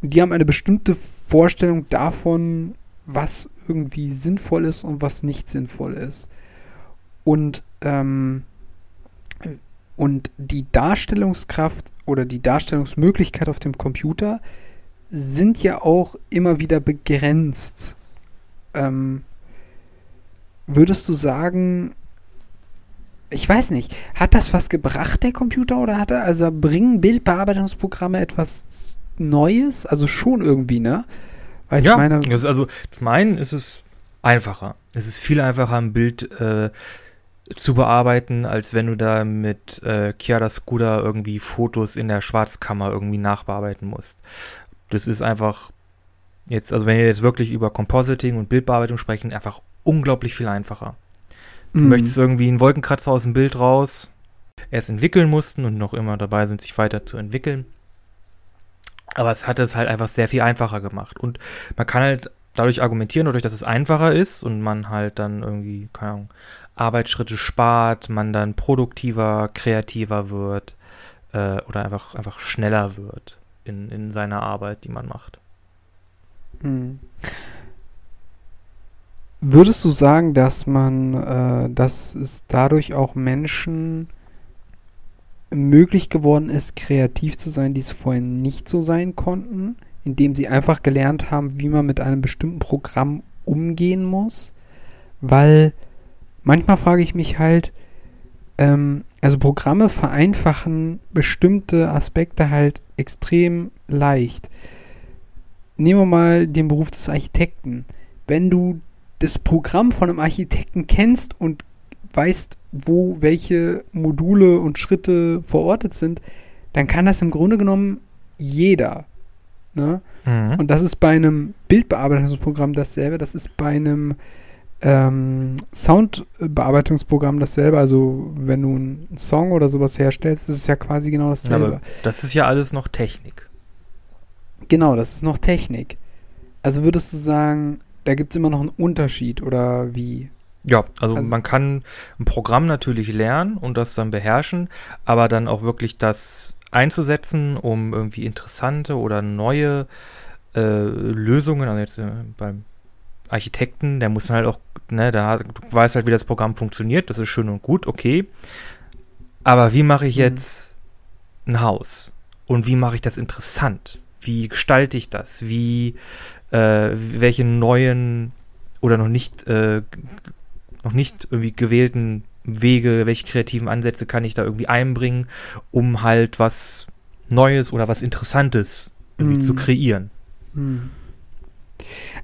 Und die haben eine bestimmte Vorstellung davon, was irgendwie sinnvoll ist und was nicht sinnvoll ist. Und, ähm, und die Darstellungskraft oder die Darstellungsmöglichkeit auf dem Computer sind ja auch immer wieder begrenzt. Ähm, würdest du sagen, ich weiß nicht, hat das was gebracht, der Computer, oder hat er, also bringen Bildbearbeitungsprogramme etwas Neues? Also schon irgendwie, ne? Weil ja, ich meine. Also, zum einen ist es einfacher. Es ist viel einfacher, ein Bild äh, zu bearbeiten, als wenn du da mit äh, Chiaroscuro irgendwie Fotos in der Schwarzkammer irgendwie nachbearbeiten musst. Das ist einfach jetzt, also wenn wir jetzt wirklich über Compositing und Bildbearbeitung sprechen, einfach unglaublich viel einfacher. Du mm. möchtest irgendwie einen Wolkenkratzer aus dem Bild raus, erst entwickeln mussten und noch immer dabei sind, sich weiter zu entwickeln. Aber es hat es halt einfach sehr viel einfacher gemacht. Und man kann halt dadurch argumentieren, dadurch, dass es einfacher ist und man halt dann irgendwie, keine Ahnung, Arbeitsschritte spart, man dann produktiver, kreativer wird äh, oder einfach, einfach schneller wird in, in seiner Arbeit, die man macht. Hm. Würdest du sagen, dass man, äh, dass es dadurch auch Menschen möglich geworden ist, kreativ zu sein, die es vorher nicht so sein konnten, indem sie einfach gelernt haben, wie man mit einem bestimmten Programm umgehen muss? Weil manchmal frage ich mich halt, ähm, also Programme vereinfachen bestimmte Aspekte halt extrem leicht. Nehmen wir mal den Beruf des Architekten. Wenn du das Programm von einem Architekten kennst und weißt, wo welche Module und Schritte verortet sind, dann kann das im Grunde genommen jeder. Ne? Mhm. Und das ist bei einem Bildbearbeitungsprogramm dasselbe, das ist bei einem ähm, Soundbearbeitungsprogramm dasselbe. Also wenn du einen Song oder sowas herstellst, ist es ja quasi genau dasselbe. Ja, das ist ja alles noch Technik. Genau, das ist noch Technik. Also würdest du sagen, da gibt es immer noch einen Unterschied oder wie? Ja, also, also, man kann ein Programm natürlich lernen und das dann beherrschen, aber dann auch wirklich das einzusetzen, um irgendwie interessante oder neue äh, Lösungen, also jetzt äh, beim Architekten, der muss dann halt auch, ne, da du weißt halt, wie das Programm funktioniert, das ist schön und gut, okay. Aber wie mache ich mhm. jetzt mhm. ein Haus? Und wie mache ich das interessant? Wie gestalte ich das? Wie, äh, welche neuen oder noch nicht, äh, noch nicht irgendwie gewählten Wege, welche kreativen Ansätze kann ich da irgendwie einbringen, um halt was Neues oder was Interessantes irgendwie mm. zu kreieren. Mm.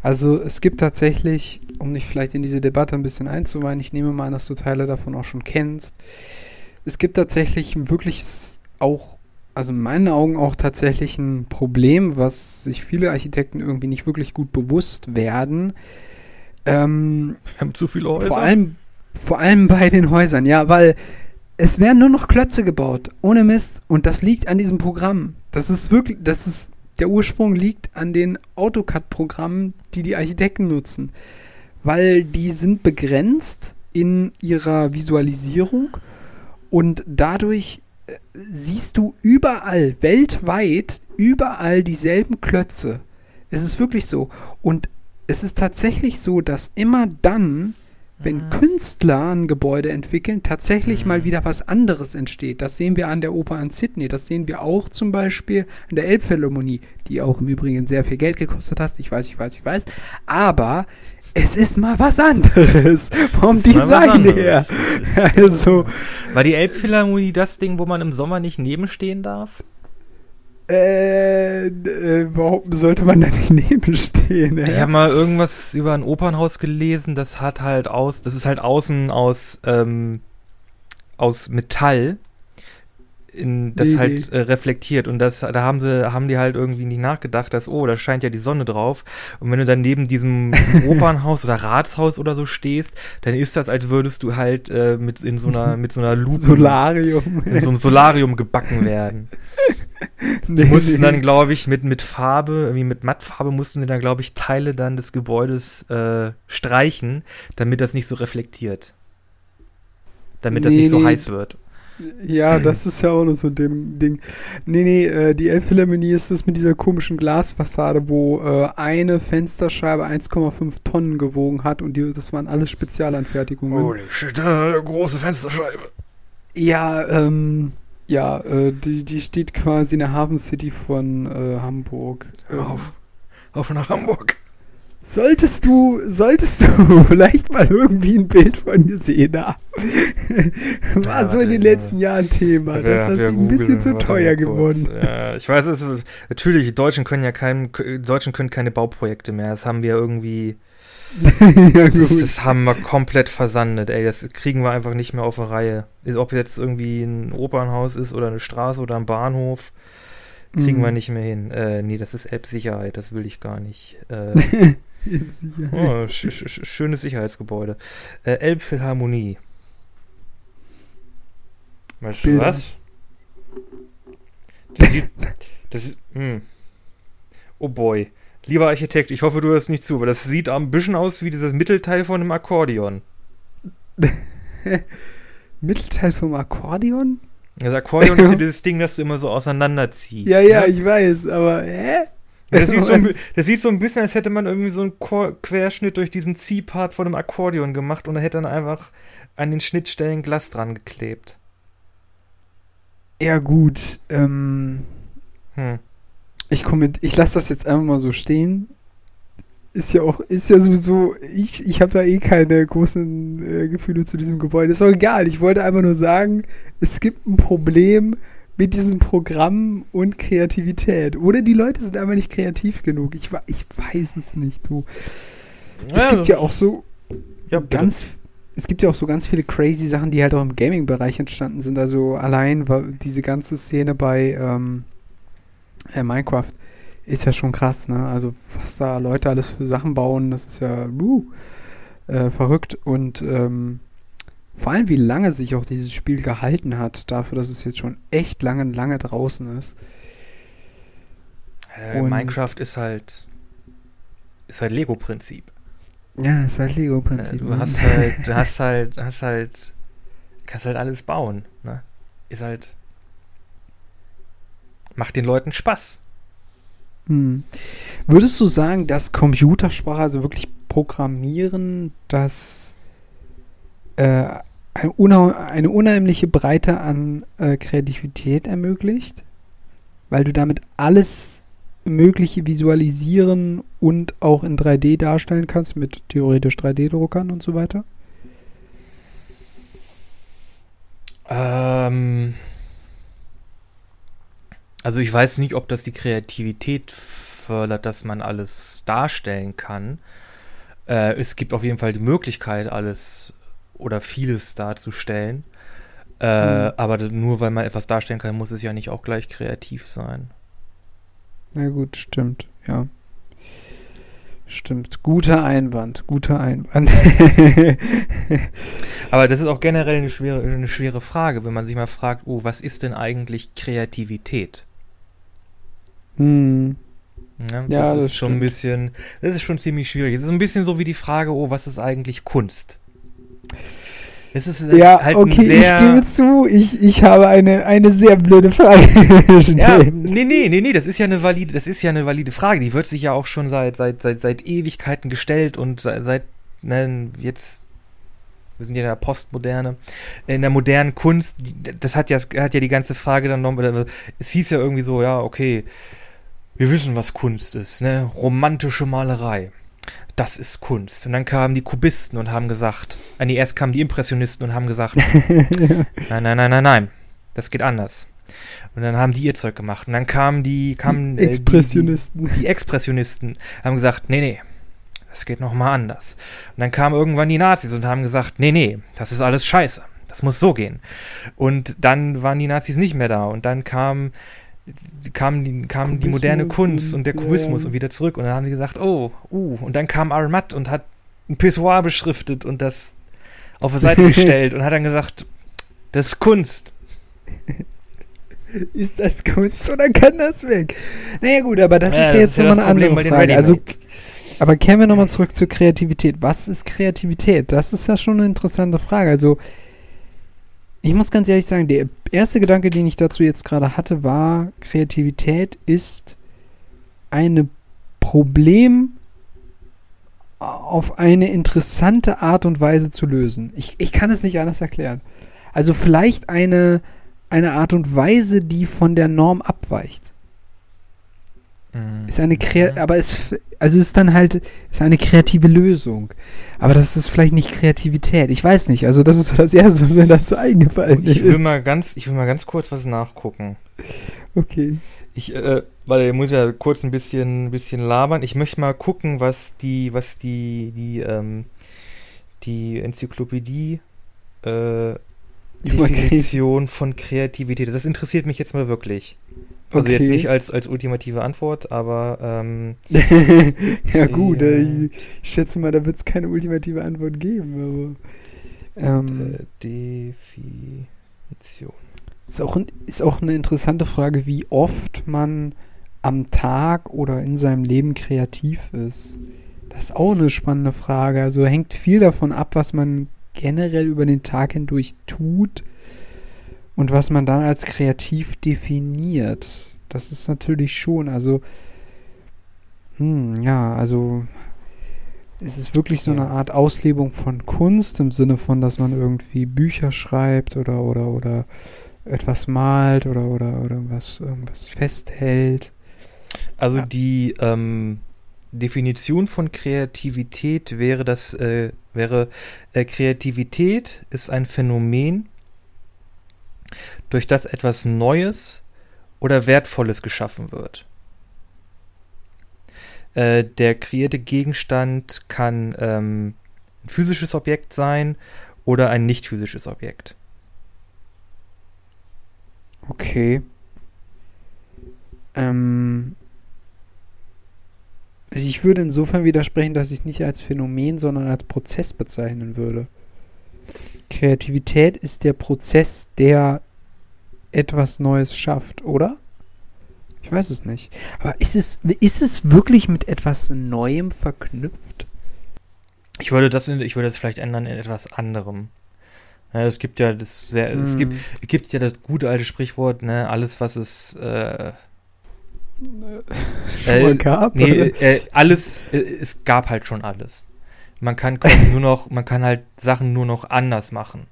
Also es gibt tatsächlich, um dich vielleicht in diese Debatte ein bisschen einzuweihen, ich nehme mal an, dass du Teile davon auch schon kennst, es gibt tatsächlich ein wirkliches auch, also in meinen Augen auch tatsächlich ein Problem, was sich viele Architekten irgendwie nicht wirklich gut bewusst werden. Ähm, Wir haben zu viele Häuser. Vor allem, vor allem bei den Häusern, ja, weil es werden nur noch Klötze gebaut, ohne Mist. Und das liegt an diesem Programm. Das ist wirklich, das ist der Ursprung liegt an den AutoCAD-Programmen, die die Architekten nutzen, weil die sind begrenzt in ihrer Visualisierung und dadurch siehst du überall, weltweit, überall dieselben Klötze. Es ist wirklich so. Und es ist tatsächlich so, dass immer dann, wenn mhm. Künstler ein Gebäude entwickeln, tatsächlich mhm. mal wieder was anderes entsteht. Das sehen wir an der Oper in Sydney. Das sehen wir auch zum Beispiel an der Elbphilharmonie, die auch im Übrigen sehr viel Geld gekostet hat. Ich weiß, ich weiß, ich weiß. Aber es ist mal was anderes vom Design her. also, War die Elbphilharmonie das Ding, wo man im Sommer nicht nebenstehen darf? Äh, äh, warum sollte man da nicht neben stehen? Ich habe mal irgendwas über ein Opernhaus gelesen, das hat halt aus, das ist halt außen aus, ähm, aus Metall in, das Nee, halt nee. äh, reflektiert und das da haben sie haben die halt irgendwie nicht nachgedacht, dass oh, da scheint ja die Sonne drauf und wenn du dann neben diesem Opernhaus oder Ratshaus oder so stehst, dann ist das als würdest du halt äh, mit in so einer mit so einer Lupe Solarium. in so einem Solarium gebacken werden. Die Nee, mussten nee. dann, glaube ich, mit, mit Farbe, irgendwie mit Mattfarbe mussten sie dann, glaube ich, Teile dann des Gebäudes äh, streichen, damit das nicht so reflektiert. Damit das nicht so heiß wird. Ja, das ist ja auch noch so ein Ding. Nee, nee, äh, die Elbphilharmonie ist das mit dieser komischen Glasfassade, wo äh, eine Fensterscheibe 1,5 Tonnen gewogen hat und die, das waren alles Spezialanfertigungen. shit, äh, große Fensterscheibe. Ja, ähm, ja, äh, die, die steht quasi in der Hafen City von äh, Hamburg. Hör Ähm, auf. Auf nach Hamburg. Solltest du, solltest du vielleicht mal irgendwie ein Bild von gesehen haben. War Ja, so in den letzten Jahren Thema. Das ist das Ding ein bisschen zu teuer geworden. Ja, ich weiß, es ist, natürlich, die Deutschen können ja kein, Deutschen können keine Bauprojekte mehr. Das haben wir irgendwie, ja, das, das haben wir komplett versandet, ey. Das kriegen wir einfach nicht mehr auf die Reihe. Ob jetzt irgendwie ein Opernhaus ist oder eine Straße oder ein Bahnhof, kriegen Mhm. wir nicht mehr hin. Äh, nee, das ist Elbsicherheit, das will ich gar nicht. Äh, Sicher. oh, sch sch schönes Sicherheitsgebäude. Äh, Elbphilharmonie. Weißt du was? Das sieht, das ist, hm. Oh boy. Lieber Architekt, ich hoffe, du hörst nicht zu, aber das sieht ein bisschen aus wie dieses Mittelteil von einem Akkordeon. Mittelteil vom Akkordeon? Das Akkordeon ist ja dieses Ding, das du immer so auseinanderziehst. Ja, ja, ne? ich weiß, aber hä? Das sieht, so ein, das sieht so ein bisschen, als hätte man irgendwie so einen Chor Querschnitt durch diesen Ziehpart von einem Akkordeon gemacht und da hätte dann einfach an den Schnittstellen Glas dran geklebt. Ja, gut. Ähm, Hm. ich ich lasse das jetzt einfach mal so stehen. Ist ja auch, ist ja sowieso, ich, ich habe da eh keine großen äh, Gefühle zu diesem Gebäude. Ist auch egal. Ich wollte einfach nur sagen, es gibt ein Problem mit diesem Programm und Kreativität. Oder die Leute sind einfach nicht kreativ genug. Ich, ich weiß es nicht, du. Es gibt ja auch so ja, ganz, es gibt ja auch so ganz viele crazy Sachen, die halt auch im Gaming-Bereich entstanden sind. Also allein diese ganze Szene bei ähm, äh, Minecraft ist ja schon krass, ne? Also was da Leute alles für Sachen bauen, das ist ja uh, äh, verrückt und ähm, vor allem wie lange sich auch dieses Spiel gehalten hat, dafür, dass es jetzt schon echt lange, lange draußen ist. Äh, und- Minecraft ist halt ist halt Lego-Prinzip. Ja, ist halt Äh, Lego-Prinzip. du ne? hast halt, du hast halt, hast halt, kannst halt alles bauen. Ne? Ist halt macht den Leuten Spaß. Hm. Würdest du sagen, dass Computersprache, also wirklich Programmieren, das äh, eine, eine unheimliche Breite an äh, Kreativität ermöglicht? Weil du damit alles Mögliche visualisieren und auch in 3D darstellen kannst, mit theoretisch 3D-Druckern und so weiter? Ähm, also ich weiß nicht, ob das die Kreativität fördert, dass man alles darstellen kann. Äh, es gibt auf jeden Fall die Möglichkeit, alles oder vieles darzustellen. Äh, Hm. Aber nur weil man etwas darstellen kann, muss es ja nicht auch gleich kreativ sein. Na gut, stimmt, ja. Stimmt. Guter Einwand, guter Einwand. Aber das ist auch generell eine schwere, eine schwere Frage, wenn man sich mal fragt, oh, was ist denn eigentlich Kreativität? hm. Ne? Ja, das das ist schon ein stimmt. bisschen, das ist schon ziemlich schwierig. Es ist ein bisschen so wie die Frage, oh, was ist eigentlich Kunst? Es ist Ja, halt okay, ich gebe zu, ich, ich habe eine, eine sehr blöde Frage ja, nee, nee, nee, nee, das ist ja eine valide, das ist ja eine valide Frage. Die wird sich ja auch schon seit, seit, seit, seit Ewigkeiten gestellt und seit, seit ne, jetzt, wir sind ja in der Postmoderne, in der modernen Kunst, das hat ja, hat ja die ganze Frage dann noch, es hieß ja irgendwie so, ja, okay, wir wissen, was Kunst ist, ne, romantische Malerei. Das ist Kunst. Und dann kamen die Kubisten und haben gesagt, äh, nee, erst kamen die Impressionisten und haben gesagt, Nein, nein, nein, nein, nein. Das geht anders. Und dann haben die ihr Zeug gemacht. Und dann kamen die, kamen Die Expressionisten. Äh, die, die, die Expressionisten haben gesagt, nee, nee, das geht noch mal anders. Und dann kamen irgendwann die Nazis und haben gesagt, nee, nee, das ist alles scheiße. Das muss so gehen. Und dann waren die Nazis nicht mehr da. Und dann kam, kam, die, kam die moderne Kunst und der Kubismus ja. und wieder zurück. Und dann haben sie gesagt, oh, uh. Und dann kam Armat und hat ein Pissoir beschriftet und das auf die Seite gestellt und hat dann gesagt, das ist Kunst. Ist das Kunst oder kann das weg? Naja gut, aber das Ja, ist ja jetzt ja nochmal eine Problem andere Frage. Also, aber kehren wir nochmal zurück zur Kreativität. Was ist Kreativität? Das ist ja schon eine interessante Frage. Also, ich muss ganz ehrlich sagen, der erste Gedanke, den ich dazu jetzt gerade hatte, war, Kreativität ist eine Problem auf eine interessante Art und Weise zu lösen. Ich, ich kann es nicht anders erklären. Also vielleicht eine, eine Art und Weise, die von der Norm abweicht. Ist eine Krea aber es also ist dann halt ist eine kreative Lösung. Aber das ist vielleicht nicht Kreativität. Ich weiß nicht. Also das ist das erste, was mir dazu eingefallen Ich will ist. mal ganz, ich will mal ganz kurz was nachgucken. okay. Ich, äh, weil ich muss ja kurz ein bisschen, bisschen labern. Ich möchte mal gucken, was die, was die, die, ähm, die Enzyklopädie, äh, Definition von Kreativität. ist. Das interessiert mich jetzt mal wirklich. Also jetzt Okay. nicht als, als ultimative Antwort, aber ähm, ja gut, Ja. äh, ich schätze mal, da wird es keine ultimative Antwort geben, aber ähm, äh, Definition. ist, auch, ist auch eine interessante Frage, wie oft man am Tag oder in seinem Leben kreativ ist. Das ist auch eine spannende Frage. Also hängt viel davon ab, was man generell über den Tag hindurch tut und was man dann als kreativ definiert. Das ist natürlich schon, also, hm, ja, also, es ist wirklich so eine Art Auslebung von Kunst im Sinne von, dass man irgendwie Bücher schreibt oder, oder, oder etwas malt oder, oder, oder was, irgendwas festhält. Also Ja. die ähm, Definition von Kreativität wäre das äh, wäre äh, Kreativität ist ein Phänomen, durch das etwas Neues oder Wertvolles geschaffen wird. Äh, der kreierte Gegenstand kann ähm, ein physisches Objekt sein oder ein nicht physisches Objekt. Okay. Ähm, also ich würde insofern widersprechen, dass ich es nicht als Phänomen, sondern als Prozess bezeichnen würde. Kreativität ist der Prozess, der etwas Neues schafft, oder? Ich weiß es nicht. Aber ist es, ist es wirklich mit etwas Neuem verknüpft? Ich würde das, ich würde das vielleicht ändern in etwas anderem. Ja, es gibt ja das sehr, es gibt Hm. Es gibt ja das gute alte Sprichwort, ne, alles was es äh, schon Äh, gab? nee, äh, alles äh, es gab halt schon alles. Man kann nur noch, man kann halt Sachen nur noch anders machen.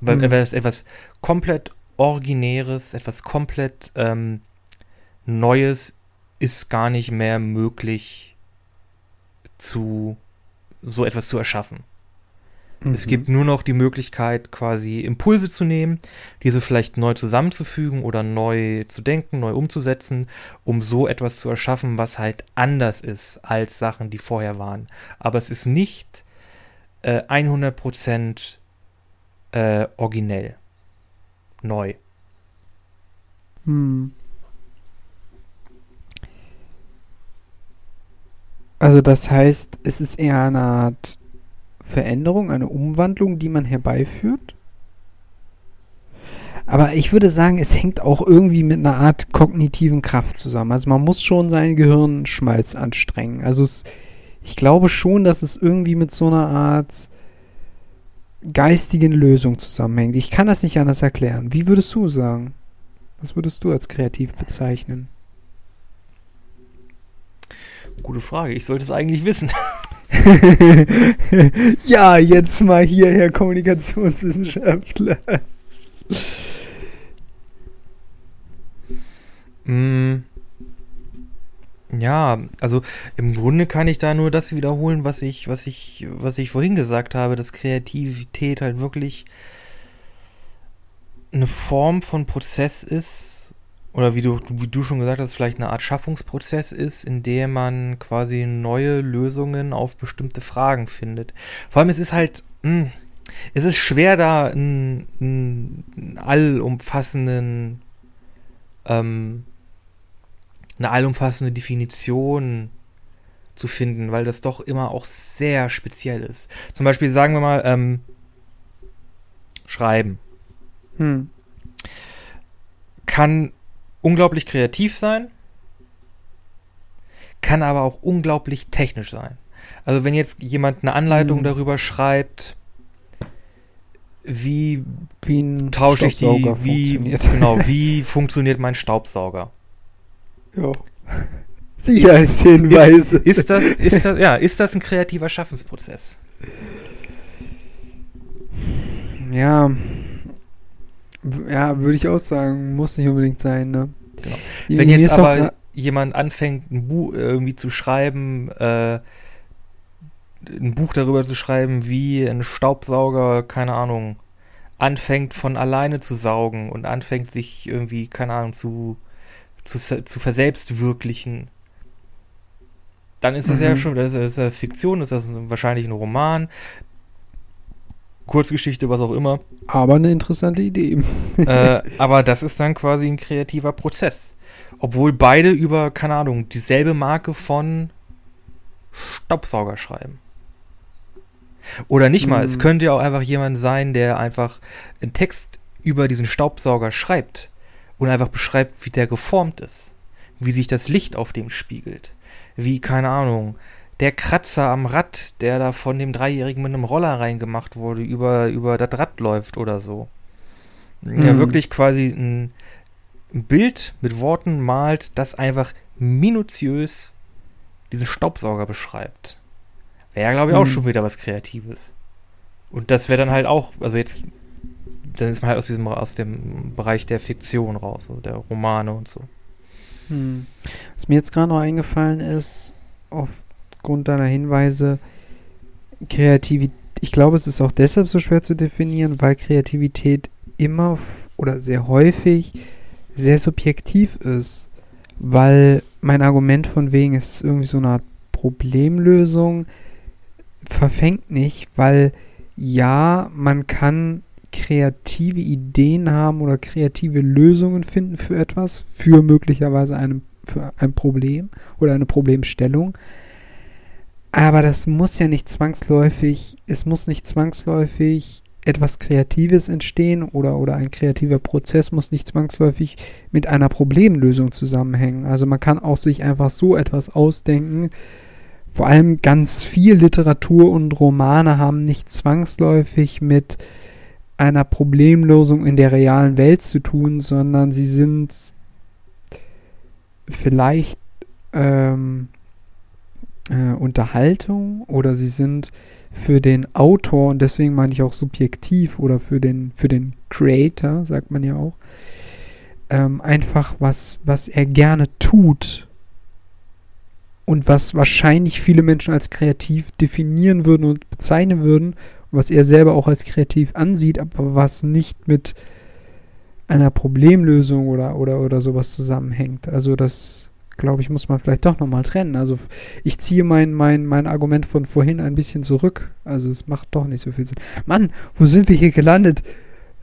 Weil Hm. etwas, etwas komplett originäres, etwas komplett ähm, Neues ist gar nicht mehr möglich zu so etwas zu erschaffen. Es Mhm. gibt nur noch die Möglichkeit, quasi Impulse zu nehmen, diese vielleicht neu zusammenzufügen oder neu zu denken, neu umzusetzen, um so etwas zu erschaffen, was halt anders ist als Sachen, die vorher waren. Aber es ist nicht äh, 100% äh, originell. Neu. Hm. Also das heißt, es ist eher eine Art Veränderung, eine Umwandlung, die man herbeiführt. Aber ich würde sagen, es hängt auch irgendwie mit einer Art kognitiven Kraft zusammen. Also man muss schon sein Gehirnschmalz anstrengen. Also es, ich glaube schon, dass es irgendwie mit so einer Art geistigen Lösung zusammenhängt. Ich kann das nicht anders erklären. Wie würdest du sagen? Was würdest du als kreativ bezeichnen? Gute Frage. Ich sollte es eigentlich wissen. ja, jetzt mal hier, Herr Kommunikationswissenschaftler. Mm, Ja, also im Grunde kann ich da nur das wiederholen, was ich, was ich, was ich vorhin gesagt habe, dass Kreativität halt wirklich eine Form von Prozess ist, oder wie du, wie du schon gesagt hast, vielleicht eine Art Schaffungsprozess ist, in dem man quasi neue Lösungen auf bestimmte Fragen findet. Vor allem, es ist halt, mh, hm, es ist schwer, da einen, einen allumfassenden, ähm, eine allumfassende Definition zu finden, weil das doch immer auch sehr speziell ist. Zum Beispiel sagen wir mal, ähm, schreiben. Hm. Kann unglaublich kreativ sein, kann aber auch unglaublich technisch sein. Also wenn jetzt jemand eine Anleitung hm. darüber schreibt, wie, wie tausche ich die, wie, genau, wie funktioniert mein Staubsauger? Ja. Sicherheitshinweise. Ist, ist, das, ist, das, ja, ist das ein kreativer Schaffensprozess? Ja. Ja, würde ich auch sagen, muss nicht unbedingt sein, ne? Genau. Wenn jetzt aber jemand anfängt, ein Buch irgendwie zu schreiben, äh, ein Buch darüber zu schreiben, wie ein Staubsauger, keine Ahnung, anfängt von alleine zu saugen und anfängt sich irgendwie, keine Ahnung, zu, zu, zu verselbstwirklichen, dann ist das mhm. ja schon, das ist, das ist ja Fiktion, das ist wahrscheinlich ein Roman, Kurzgeschichte, was auch immer. Aber eine interessante Idee. äh, aber das ist dann quasi ein kreativer Prozess. Obwohl beide über, keine Ahnung, dieselbe Marke von Staubsauger schreiben. Oder nicht mal, mhm. es könnte ja auch einfach jemand sein, der einfach einen Text über diesen Staubsauger schreibt und einfach beschreibt, wie der geformt ist, wie sich das Licht auf dem spiegelt, wie, keine Ahnung, der Kratzer am Rad, der da von dem Dreijährigen mit einem Roller reingemacht wurde, über, über das Rad läuft oder so. Mhm. Ja, wirklich quasi ein, ein Bild mit Worten malt, das einfach minutiös diesen Staubsauger beschreibt. Wäre ja, glaube ich, auch mhm. schon wieder was Kreatives. Und das wäre dann halt auch, also jetzt, dann ist man halt aus diesem, aus dem Bereich der Fiktion raus, so der Romane und so. Hm. Was mir jetzt gerade noch eingefallen ist, aufgrund deiner Hinweise, Kreativität, ich glaube, es ist auch deshalb so schwer zu definieren, weil Kreativität immer oder sehr häufig sehr subjektiv ist. Weil mein Argument von wegen, es ist irgendwie so eine Art Problemlösung, verfängt nicht, weil ja, man kann kreative Ideen haben oder kreative Lösungen finden für etwas, für möglicherweise einem, für ein Problem oder eine Problemstellung. Aber das muss ja nicht zwangsläufig, es muss nicht zwangsläufig etwas Kreatives entstehen oder, oder ein kreativer Prozess muss nicht zwangsläufig mit einer Problemlösung zusammenhängen. Also man kann auch sich einfach so etwas ausdenken, vor allem ganz viel Literatur und Romane haben nicht zwangsläufig mit einer Problemlösung in der realen Welt zu tun, sondern sie sind vielleicht ähm, äh, Unterhaltung oder sie sind für den Autor und deswegen meine ich auch subjektiv oder für den für den Creator sagt man ja auch ähm, einfach was was er gerne tut und was wahrscheinlich viele Menschen als kreativ definieren würden und bezeichnen würden, was er selber auch als kreativ ansieht, aber was nicht mit einer Problemlösung oder, oder, oder sowas zusammenhängt. Also das, glaube ich, muss man vielleicht doch nochmal trennen. Also ich ziehe mein, mein, mein Argument von vorhin ein bisschen zurück. Also es macht doch nicht so viel Sinn. Mann, wo sind wir hier gelandet?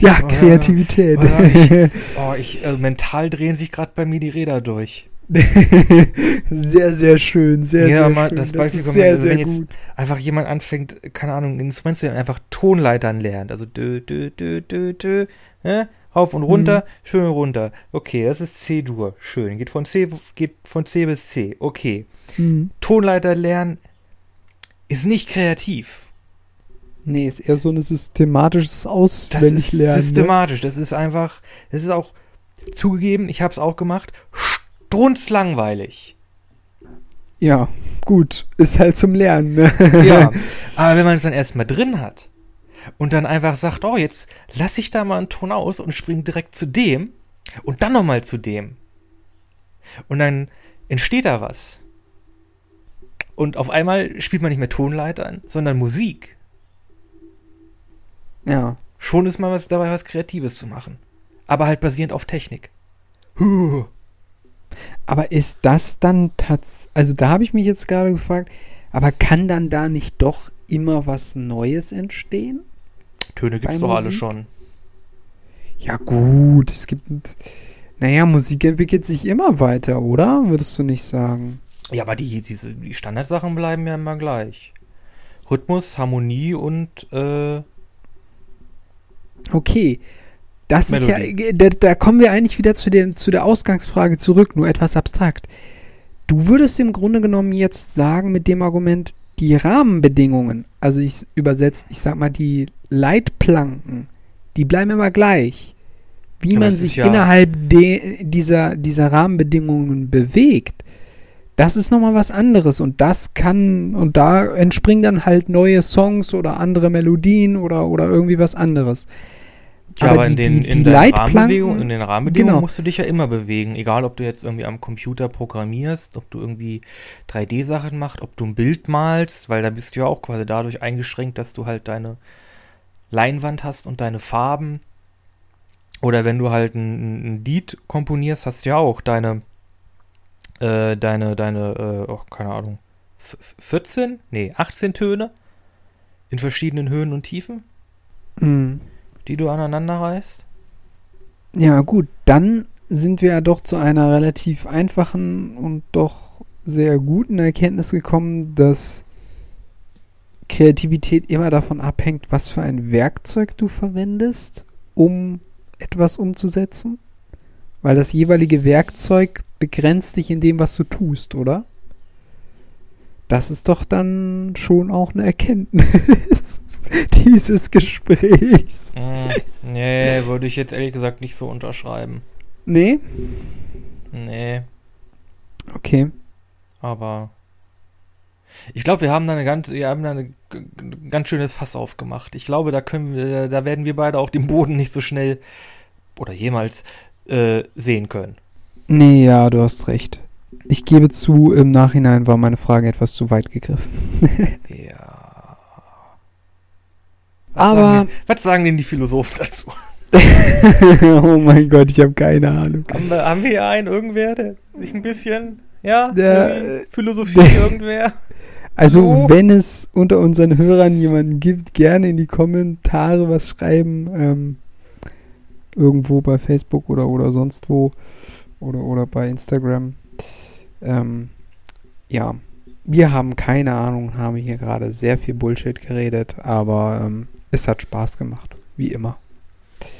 ja, oh, Kreativität. Oh, ich, oh, ich äh, mental drehen sich gerade bei mir die Räder durch. sehr, sehr schön, sehr, ja, sehr mal, schön. Das, das ist sehr, also, sehr wenn gut. jetzt einfach jemand anfängt, keine Ahnung, ein Instrument zu lernen, einfach Tonleitern lernt, also dö, dö, dö, dö, dö, ne? Rauf und runter, mhm. schön runter. Okay, das ist C-Dur, schön. Geht von C, geht von C bis C, okay. Mhm. Tonleiter lernen ist nicht kreativ. Nee, ist eher so ein systematisches Auswendiglernen. Das ist ne? systematisch, ne? das ist einfach, das ist auch zugegeben, ich habe es auch gemacht, strunzlangweilig. Ja, gut, ist halt zum Lernen. Ne? Ja, aber wenn man es dann erstmal drin hat und dann einfach sagt, oh, jetzt lasse ich da mal einen Ton aus und springe direkt zu dem und dann nochmal zu dem. Und dann entsteht da was. Und auf einmal spielt man nicht mehr Tonleitern, sondern Musik. Ja, Schon ist mal was dabei, was Kreatives zu machen. Aber halt basierend auf Technik. Huh. Aber ist das dann tatsächlich, also da habe ich mich jetzt gerade gefragt, aber kann dann da nicht doch immer was Neues entstehen? Töne gibt es doch alle Musik? schon. Ja gut, es gibt, naja, Musik entwickelt sich immer weiter, oder? Würdest du nicht sagen? Ja, aber die, diese, die Standardsachen bleiben ja immer gleich. Rhythmus, Harmonie und äh, Okay, das ist Melodie. ja, da, da kommen wir eigentlich wieder zu, den, zu der Ausgangsfrage zurück, nur etwas abstrakt. Du würdest im Grunde genommen jetzt sagen mit dem Argument, die Rahmenbedingungen, also ich übersetzt, ich sag mal die Leitplanken, die bleiben immer gleich. Wie Aber man sich ja- innerhalb dieser, dieser Rahmenbedingungen bewegt, das ist nochmal was anderes und das kann, und da entspringen dann halt neue Songs oder andere Melodien oder, oder irgendwie was anderes. Ja, aber, in den, in den Rahmenbedingungen, in den Rahmenbedingungen genau. musst du dich ja immer bewegen. Egal, ob du jetzt irgendwie am Computer programmierst, ob du irgendwie 3D-Sachen machst, ob du ein Bild malst, weil da bist du ja auch quasi dadurch eingeschränkt, dass du halt deine Leinwand hast und deine Farben. Oder wenn du halt ein, ein Lied komponierst, hast du ja auch deine, äh, deine, deine, äh, oh, keine Ahnung, f- 14? Nee, 18 Töne in verschiedenen Höhen und Tiefen, Mhm. die du aneinander reißt. Ja, gut, dann sind wir ja doch zu einer relativ einfachen und doch sehr guten Erkenntnis gekommen, dass Kreativität immer davon abhängt, was für ein Werkzeug du verwendest, um etwas umzusetzen. Weil das jeweilige Werkzeug begrenzt dich in dem, was du tust, oder? Das ist doch dann schon auch eine Erkenntnis dieses Gesprächs. Mm, nee, würde ich jetzt ehrlich gesagt nicht so unterschreiben. Nee? Nee, Okay. aber ich glaube, wir haben da eine ganz, wir haben da eine g- ganz schönes Fass aufgemacht. Ich glaube, da können wir, da werden wir beide auch den Boden nicht so schnell oder jemals äh, sehen können. Nee, ja, du hast recht. Ich gebe zu, im Nachhinein war meine Frage etwas zu weit gegriffen. Ja. Aber- sagen, denn- was sagen denn die Philosophen dazu? oh mein Gott, ich habe keine Ahnung. Haben wir, haben wir hier einen irgendwer, der sich ein bisschen, ja, Der- irgendwie Philosophie irgendwer? Also, Hallo? wenn es unter unseren Hörern jemanden gibt, gerne in die Kommentare was schreiben. Ähm, irgendwo bei Facebook oder, oder sonst wo. Oder, oder bei Instagram. Ähm, ja, wir haben keine Ahnung, haben hier gerade sehr viel Bullshit geredet, aber ähm, es hat Spaß gemacht, wie immer.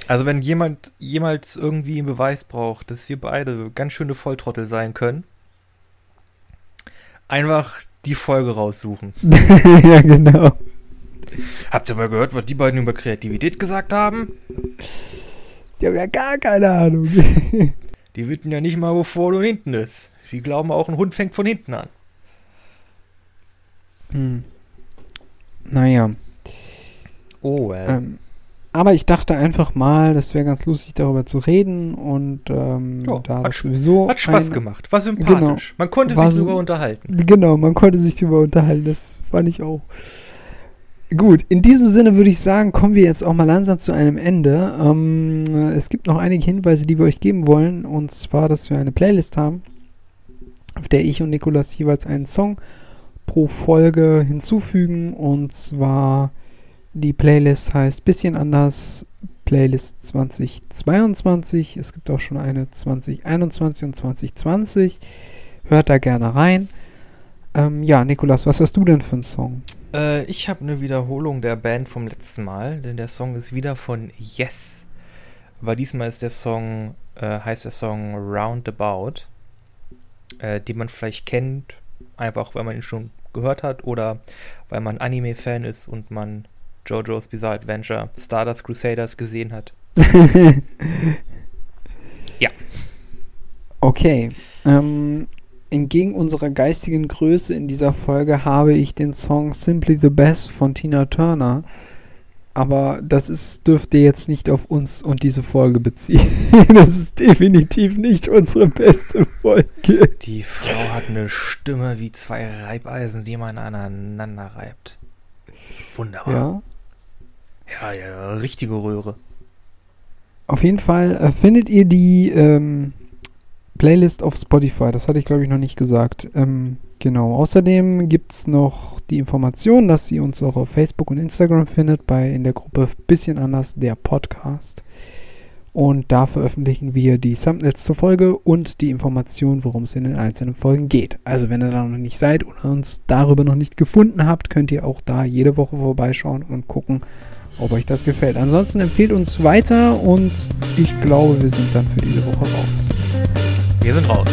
Also wenn jemand jemals irgendwie einen Beweis braucht, dass wir beide ganz schöne Volltrottel sein können, einfach die Folge raussuchen. ja, genau. Habt ihr mal gehört, was die beiden über Kreativität gesagt haben? Die haben ja gar keine Ahnung. Die wissen ja nicht mal, wo vorne und hinten ist. Die glauben auch, ein Hund fängt von hinten an. hm. Naja. Oh, äh. Ähm, aber ich dachte einfach mal, das wäre ganz lustig, darüber zu reden und ähm, Ja, da hat sowieso. Hat Spaß ein- gemacht. War sympathisch. Man konnte sich darüber unterhalten. Genau, man konnte sich darüber unterhalten, das fand ich auch. Gut, in diesem Sinne würde ich sagen, kommen wir jetzt auch mal langsam zu einem Ende. Ähm, es gibt noch einige Hinweise, die wir euch geben wollen, und zwar, dass wir eine Playlist haben, auf der ich und Nikolas jeweils einen Song pro Folge hinzufügen, und zwar die Playlist heißt bisschen anders Playlist 2022. Es gibt auch schon eine 2021 und 2020. Hört da gerne rein. Ähm, ja, Nikolas, was hast du denn für einen Song? Äh, ich habe eine Wiederholung der Band vom letzten Mal, denn der Song ist wieder von Yes. Aber diesmal ist der Song, äh, heißt der Song Roundabout, äh, den man vielleicht kennt, einfach weil man ihn schon gehört hat oder weil man Anime-Fan ist und man JoJo's Bizarre Adventure Stardust Crusaders gesehen hat. Ja. Okay. Ähm, entgegen unserer geistigen Größe in dieser Folge habe ich den Song Simply the Best von Tina Turner. Aber das ist, dürfte jetzt nicht auf uns und diese Folge beziehen. das ist definitiv nicht unsere beste Folge. Die Frau hat eine Stimme wie zwei Reibeisen, die man aneinander reibt. Wunderbar. Ja. Ja, ja, richtige Röhre. Auf jeden Fall äh, findet ihr die ähm, Playlist auf Spotify. Das hatte ich, glaube ich, noch nicht gesagt. Ähm, genau. Außerdem gibt es noch die Information, dass ihr uns auch auf Facebook und Instagram findet, bei in der Gruppe Bisschen anders, der Podcast. Und da veröffentlichen wir die Thumbnails zur Folge und die Information, worum es in den einzelnen Folgen geht. Also wenn ihr da noch nicht seid oder uns darüber noch nicht gefunden habt, könnt ihr auch da jede Woche vorbeischauen und gucken, ob euch das gefällt. Ansonsten empfehlt uns weiter und ich glaube, wir sind dann für diese Woche raus. Wir sind raus.